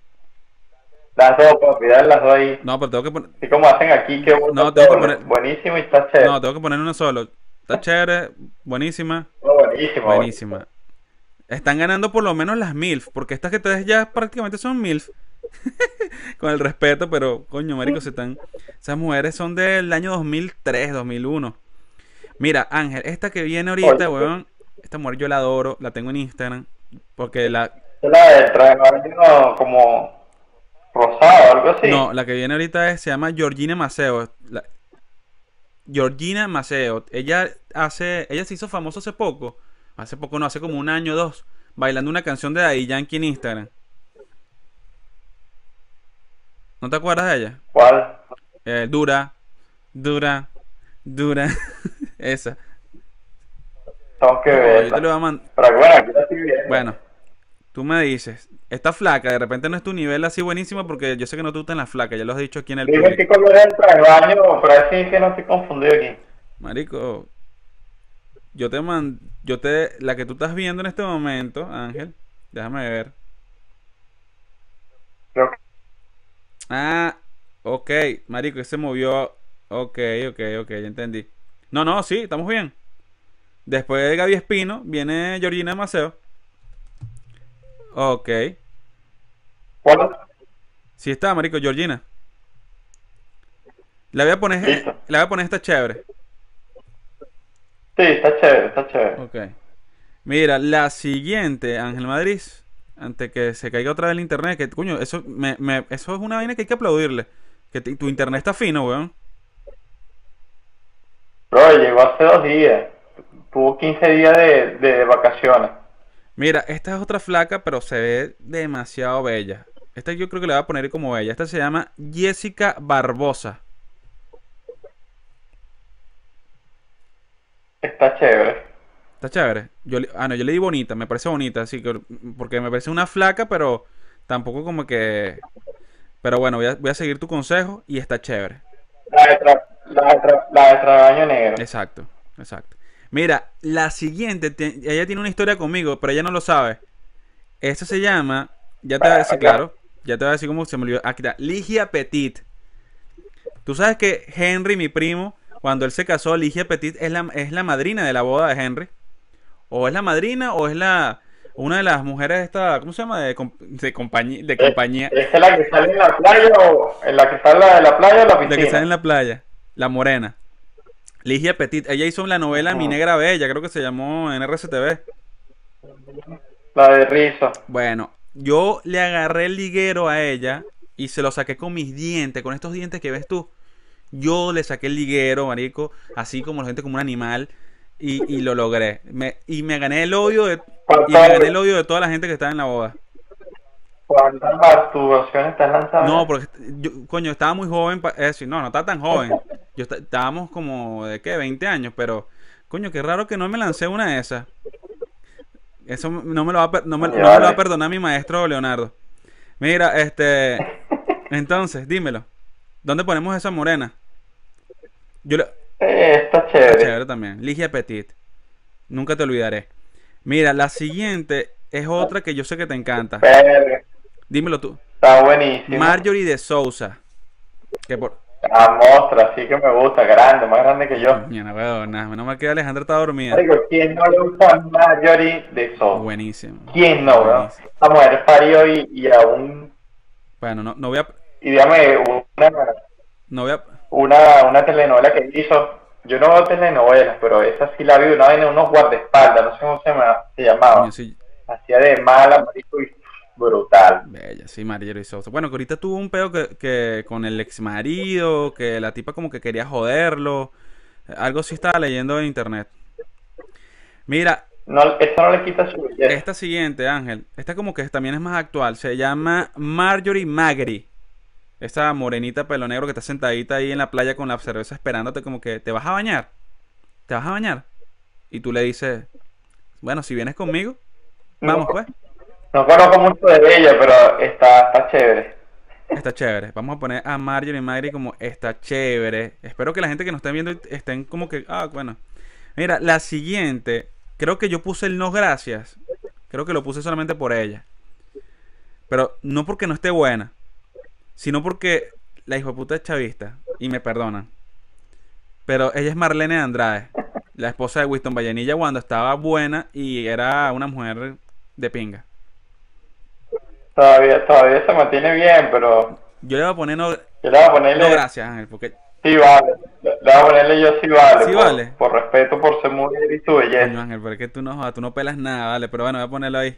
Las dos, papi, las dos ahí. No, pero tengo que poner... Así como hacen aquí, que bueno, No, tengo que poner- buenísimo y está chévere. No, tengo que poner uno solo. Está chévere, buenísima, No, buenísimo. buenísima. Están ganando por lo menos las MILF, porque estas que tres ya prácticamente son MILF. Con el respeto, pero coño, marico, se están... Esas mujeres son del año 2003, 2001. Mira, Ángel, esta que viene ahorita, weón, esta mujer yo la adoro, la tengo en Instagram, porque la... La del traje baño como rosado, algo así. No, la que viene ahorita es, se llama Georgina Maceo. La- Georgina Maceo. Ella hace, ella se hizo famosa hace poco. Hace poco, no, hace como un año o dos. Bailando una canción de Daddy Yankee en Instagram. ¿No te acuerdas de ella? ¿Cuál? Eh, dura, dura, dura. Esa. Tengo que ver. yo te lo voy a man- Pero que bueno. Bueno, tú me dices, está flaca, de repente no es tu nivel así buenísimo porque yo sé que no te gustan las flacas, ya lo has dicho aquí en el Dime qué color es el traje baño, pero así es que no estoy confundido aquí. Marico, yo te man, yo te, la que tú estás viendo en este momento, Ángel, déjame ver. Que Ah, ok, marico, que se movió. Ok, ok, ok, ya entendí. No, no, sí, estamos bien. Después de Gaby Espino viene Georgina Maceo. Ok. ¿Cuál? Sí está, marico, Georgina. La voy a poner, Listo. la voy a poner esta chévere. Sí, está chévere, está chévere. Ok. Mira, la siguiente, Ángel Madrid, antes que se caiga otra vez el internet, que coño, eso, me, me- eso es una vaina que hay que aplaudirle. Que tu internet está fino, weón. Bro, llegó hace dos días. Tuvo 15 días de, de vacaciones. Mira, esta es otra flaca, pero se ve demasiado bella. Esta yo creo que le voy a poner como bella. Esta se llama Jessica Barbosa. Está chévere. Está chévere. Yo ah, no, yo le di bonita, me parece bonita, así que porque me parece una flaca, pero tampoco como que pero bueno, voy a, voy a seguir tu consejo y está chévere. La de, tra- la de, tra- la de trabaño negro. Exacto, exacto. Mira, la siguiente, te- ella tiene una historia conmigo, pero ella no lo sabe. Esta se llama, ya te voy a decir, claro, ya te voy a decir cómo se me olvidó. Aquí está, Ligia Petit. Tú sabes que Henry, mi primo, cuando él se casó, Ligia Petit es la, es la madrina de la boda de Henry. O es la madrina o es la una de las mujeres esta, ¿cómo se llama? De, comp- de compañía, de compañía, ¿Es es la que sale en la playa o en la que sale de la playa o la la piscina? que sale en la playa, la morena. Ligia Petit, ella hizo la novela Mi Negra Bella, creo que se llamó en RCTV. La de Rizo. Bueno, yo le agarré el liguero a ella y se lo saqué con mis dientes, con estos dientes que ves tú. Yo le saqué el liguero, marico, así como la gente como un animal y, y lo logré. Me- y me gané el odio de y me gané el odio de toda la gente que estaba en la boda. ¿Cuántas masturbaciones estás lanzando? No, porque yo, coño, estaba muy joven para eso. No, no estaba tan joven. Yo estábamos como de qué, 20 años, pero coño, qué raro que no me lancé una de esas. Eso no me lo va no me, no me lo va a perdonar mi maestro Leonardo. Mira, este, entonces, dímelo. ¿Dónde ponemos esa morena? Yo le, Eh, está chévere. chévere también. Ligia Petit. Nunca te olvidaré. Mira, la siguiente es otra que yo sé que te encanta. Dímelo tú. Está buenísimo. Marjorie de Sousa. Que por. La mostra, sí que me gusta, grande, más grande que yo. Mira, huevona, menos mal que Alejandra está dormida. Digo, ¿quién no le gusta Marjorie de eso? Buenísimo. ¿Quién no. La mujer parió y, y aún, Bueno, no, no voy a. y dígame, una, No voy a. una, una telenovela que hizo, yo no veo telenovelas, pero esa sí la vi, una vaina unos guardaespaldas, no sé cómo se, llama- se llamaba. Sí, Hacía de mala, marico, y brutal. bella, sí, Marjorie de Sousa. Bueno, que ahorita tuvo un pedo que, que con el ex marido, que la tipa como que quería joderlo. Algo sí estaba leyendo en internet. Mira, No, eso no le quita su belleza. esta siguiente, Ángel, esta como que también es más actual. Se llama Marjorie Magri. Esa morenita pelo negro que está sentadita ahí en la playa con la cerveza esperándote como que te vas a bañar. ¿Te vas a bañar? Y tú le dices, bueno, si vienes conmigo, vamos pues. No conozco mucho de ella, pero está, está chévere. Está chévere. Vamos a poner a Marjorie Magri como está chévere. Espero que la gente que nos esté viendo estén como que, ah, bueno. Mira, la siguiente, creo que yo puse el no gracias. Creo que lo puse solamente por ella. Pero no porque no esté buena, sino porque la hijo puta es chavista y me perdonan. Pero ella es Marlene Andrade, la esposa de Winston Vallenilla cuando estaba buena y era una mujer de pinga. Todavía, todavía se mantiene bien, pero Yo le voy a poner no, yo le voy a ponerle... no gracias, Ángel, porque Sí vale. Le voy a ponerle yo sí vale. Sí por, vale. por respeto por ser mujer y Coño, belleza. Ángel, pero es que tú no, tú no pelas nada, vale. Pero bueno, voy a ponerlo ahí.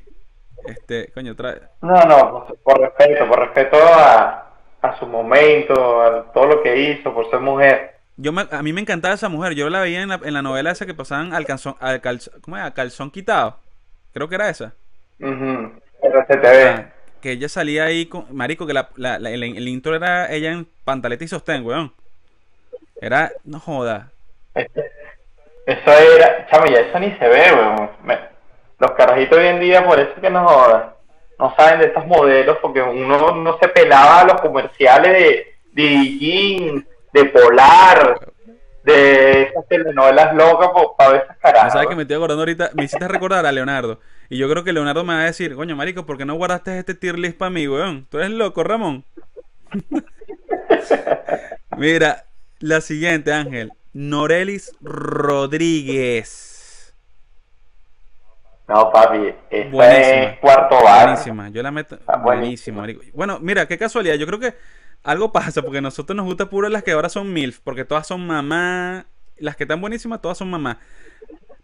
Este, coño, otra vez. No, no, por, por respeto, por respeto a, a su momento, a todo lo que hizo, por ser mujer. Yo me- a mí me encantaba esa mujer. Yo la veía en la, en la novela esa que pasaban al calzón, al calz- ¿cómo era? calzón quitado. Creo que era esa. Ujú. RCTV. Ah, que ella salía ahí con. Marico, que la, la- la- el, el intro era ella en pantaleta y sostén, weón. Era. No joda. Este- Eso era, chamo, ya eso ni se ve, weón. Me- Los carajitos hoy en día, por eso que no jodan, no saben de estos modelos, porque uno no se pelaba a los comerciales de, de de Polar, de esas telenovelas locas para ver esas ¿No carajas. sabes que me estoy acordando ahorita? Me hiciste recordar a Leonardo. Y yo creo que Leonardo me va a decir, coño, marico, ¿por qué no guardaste este tier list para mí, weón? Tú eres loco, Ramón. Mira, la siguiente, Ángel. Norelis Rodríguez. No, papi, esa Buenísima. es cuarto bar. Buenísima, yo la meto. Está Buenísima. Bueno, mira, qué casualidad. Yo creo que algo pasa porque a nosotros nos gusta puro las que ahora son MILF, porque todas son mamá. Las que están buenísimas, todas son mamá.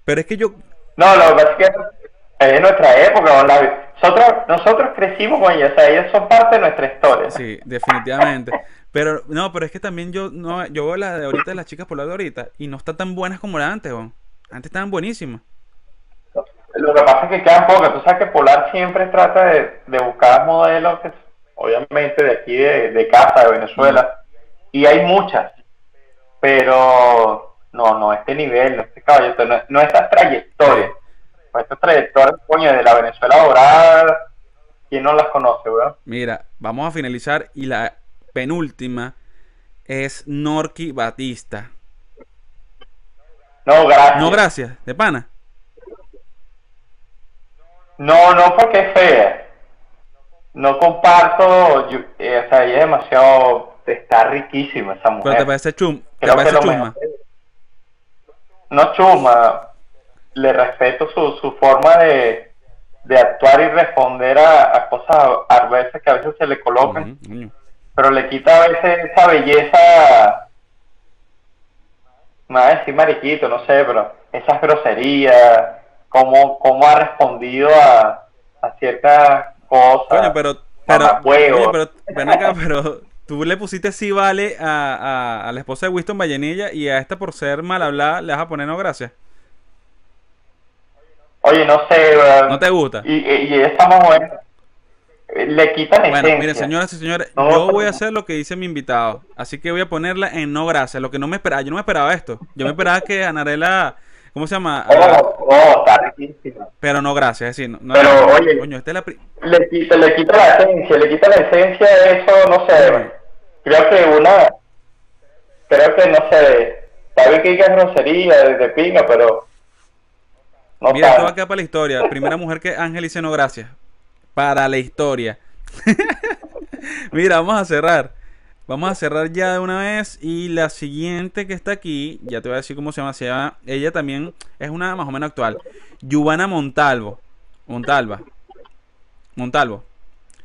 Pero es que yo. No, lo que pasa es que es nuestra época. La- Nosotros, nosotros crecimos con ellas, o sea, ellas son parte de nuestra historia. Sí, definitivamente. Pero, no, pero es que también yo no, yo veo la de ahorita de las chicas por la de ahorita y no están tan buenas como la de antes, weón. Antes estaban buenísimas. Lo que pasa es que quedan pocas. Tú sabes que Polar siempre trata de, de buscar modelos, que, obviamente, de aquí, de, de casa, de Venezuela. Y hay muchas. Pero no, no este nivel, no este caballito, no, no estas trayectorias. No estas trayectorias, coño, de la Venezuela dorada. ¿Quién no las conoce, weón? Mira, vamos a finalizar y la penúltima es Norki Batista. No, gracias. No, gracias, de pana. No, no porque es fea. No comparto, yo- eh, o sea, ella es demasiado, está riquísima esa mujer. Pero te parece chum, te Creo que parece mejor- No chuma, le respeto su, su forma de, de actuar y responder a, a cosas a veces que a veces se le colocan, pero le quita a veces esa belleza, a decir mariquito, no sé, pero esas groserías, cómo, cómo ha respondido a, a ciertas cosas. Coño, pero, pero, pero, ven acá, pero tú le pusiste sí vale a, a, a la esposa de Winston Vallenilla y a esta por ser mal hablada le vas a poner no gracias. Oye, no sé, weón. ¿No te gusta? Y, y, y esa mujer le quitan Bueno, esencia. mire, señoras y señores, No, yo voy a hacer lo que dice mi invitado. Así que voy a ponerla en no gracias. Lo que no me esperaba, yo no me esperaba esto. Yo me esperaba que Anarela, ¿cómo se llama? Oh, oh, está riquísima. Pero no gracias, es decir, no, no- Pero, oye- coño, esta es la Le quita, le quita la esencia, le quita la esencia de eso, no sé. Creo que una, creo que no sé, está bien que digas grosería de, pinga, pero no Mira, esto va a quedar para la historia. Primera mujer que Ángel dice no gracias. Para la historia. Mira, vamos a cerrar. Vamos a cerrar ya de una vez. Y la siguiente que está aquí, ya te voy a decir cómo se llama. Se llama ella también es una más o menos actual. Yubana Montalvo. Montalva. Montalvo.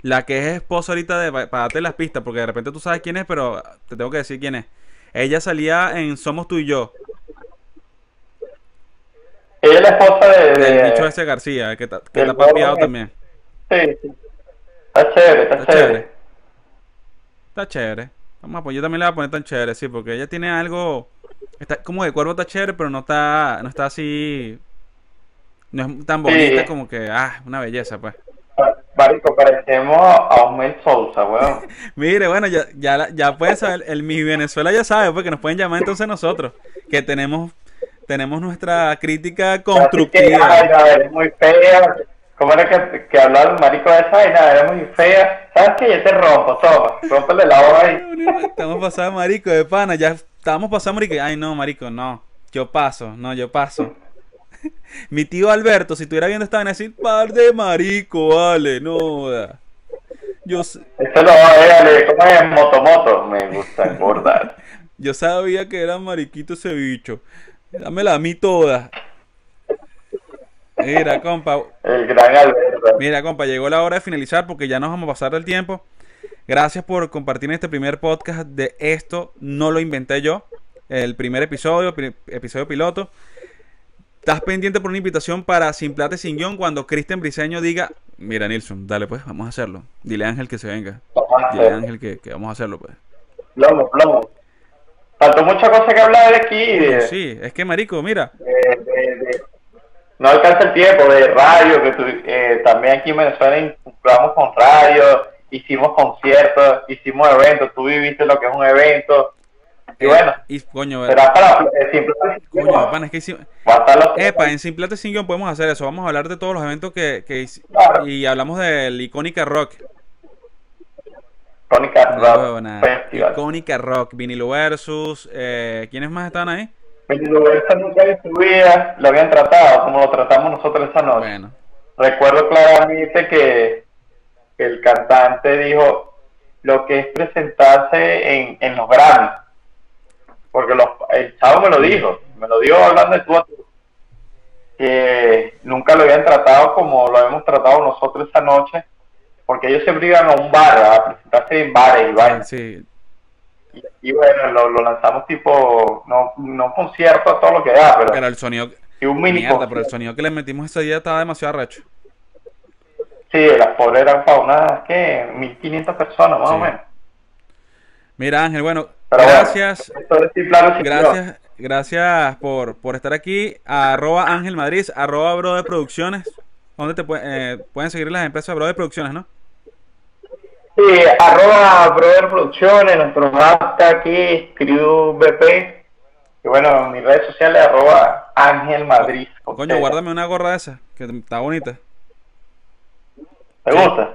La que es esposa ahorita de. Para darte las pistas, porque de repente tú sabes quién es, pero te tengo que decir quién es. Ella salía en Somos tú y yo. Ella es la esposa de... Del de- bicho ese García, que, ta- que está papiado también. sí, sí. Está chévere, está, Está chévere. chévere. Está chévere. Vamos a poner, yo también le voy a poner tan chévere, sí, porque ella tiene algo. Está como de cuervo está chévere, pero no está. No está así. No es tan bonita Sí. como que. Ah, una belleza, pues. Marico, parecemos a Osmel Sousa, weón. Mire, bueno, ya, ya, ya pueden saber, el Mi Venezuela ya sabe, porque nos pueden llamar entonces nosotros, que tenemos, tenemos nuestra crítica Así que, constructiva. ay, no, eres muy fea. ¿Cómo era que, que hablaba el marico de esa? Eres muy fea. ¿Sabes qué? Yo te rompo, toma. Rómpele la hoja ahí. Estamos pasando marico de pana, ya estábamos pasando marico. Ay, no, marico, no. Yo paso, no, yo paso. Mi tío Alberto, si estuviera viendo esta van a decir, par de marico, vale, no. da". Yo, s- Eso lo va a ver, ¿cómo es? Motomoto. Me gusta engordar. yo sabía que era mariquito ese bicho. Dámela a mí toda. Mira, compa, El gran Alberto. Mira, compa, llegó la hora de finalizar porque ya nos vamos a pasar del tiempo. Gracias por compartir este primer podcast de esto. No lo inventé yo. El primer episodio, episodio piloto. Estás pendiente por una invitación para Sin Plata y Sin Guión cuando Cristian Briseño diga, mira Nilsson, dale pues, vamos a hacerlo. Dile a Ángel que se venga. Dile a. Ángel que, que vamos a hacerlo pues. Plomo, plomo. faltó mucha cosa que hablar aquí. De, Sí, es que marico, mira. de- de- de- no alcanza el tiempo de radio, que tu- eh, también aquí en Venezuela jugamos con radio, hicimos conciertos, hicimos eventos, tú viviste lo que es un evento. Y eh, bueno, y coño, será para eh, siempre coño, es que Epa, en Sin Guión podemos hacer eso. Vamos a hablar de todos los eventos que, que Claro. y hablamos del Icónica Rock. Crónica No, Rock. Icónica Rock, Vinilo Versus. Eh, ¿Quiénes más estaban ahí? Pero esa nunca en su vida lo habían tratado como lo tratamos nosotros esa noche. Bueno, Recuerdo claramente que el cantante dijo lo que es presentarse en, en los Grammys. Porque los, el chavo me lo dijo, me lo dio hablando de tú a tú. Que nunca lo habían tratado como lo habíamos tratado nosotros esa noche. Porque ellos siempre iban a un bar, a presentarse en bares y vainas. sí. Y, y bueno, lo, lo lanzamos tipo, no, no concierto a todo lo que da, pero, Pero el sonido. sí un mini Mierda, pero el sonido que le metimos ese día estaba demasiado arrecho. Sí, las pobres eran para unas, ¿qué? 1500 personas más Sí. o menos. Mira, Ángel, bueno, Pero gracias. es plano. Gracias, gracias por, por estar aquí. Arroba Ángel Madrid, arroba Bro de Producciones. ¿Dónde te pue- eh, pueden seguir las empresas Bro de Producciones, no? Sí, arroba Brother Producciones, nuestro hashtag aquí, CrewBP. Y bueno, en mis redes sociales, arroba Ángel Madrid. con Coño, guárdame una gorra de esa, que está bonita. ¿Te gusta?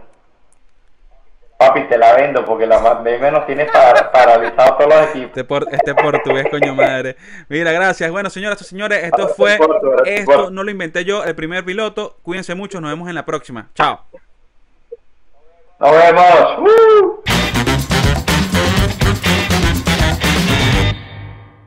Papi, te la vendo porque la pandemia nos tiene para, paralizados todos los equipos. Este, por, este portugués, coño madre. Mira, gracias. Bueno, señoras y señores, esto fue. Esto no lo inventé yo, el primer piloto. Cuídense mucho, nos vemos en la próxima. Chao. All right, vemos. ¡Woo!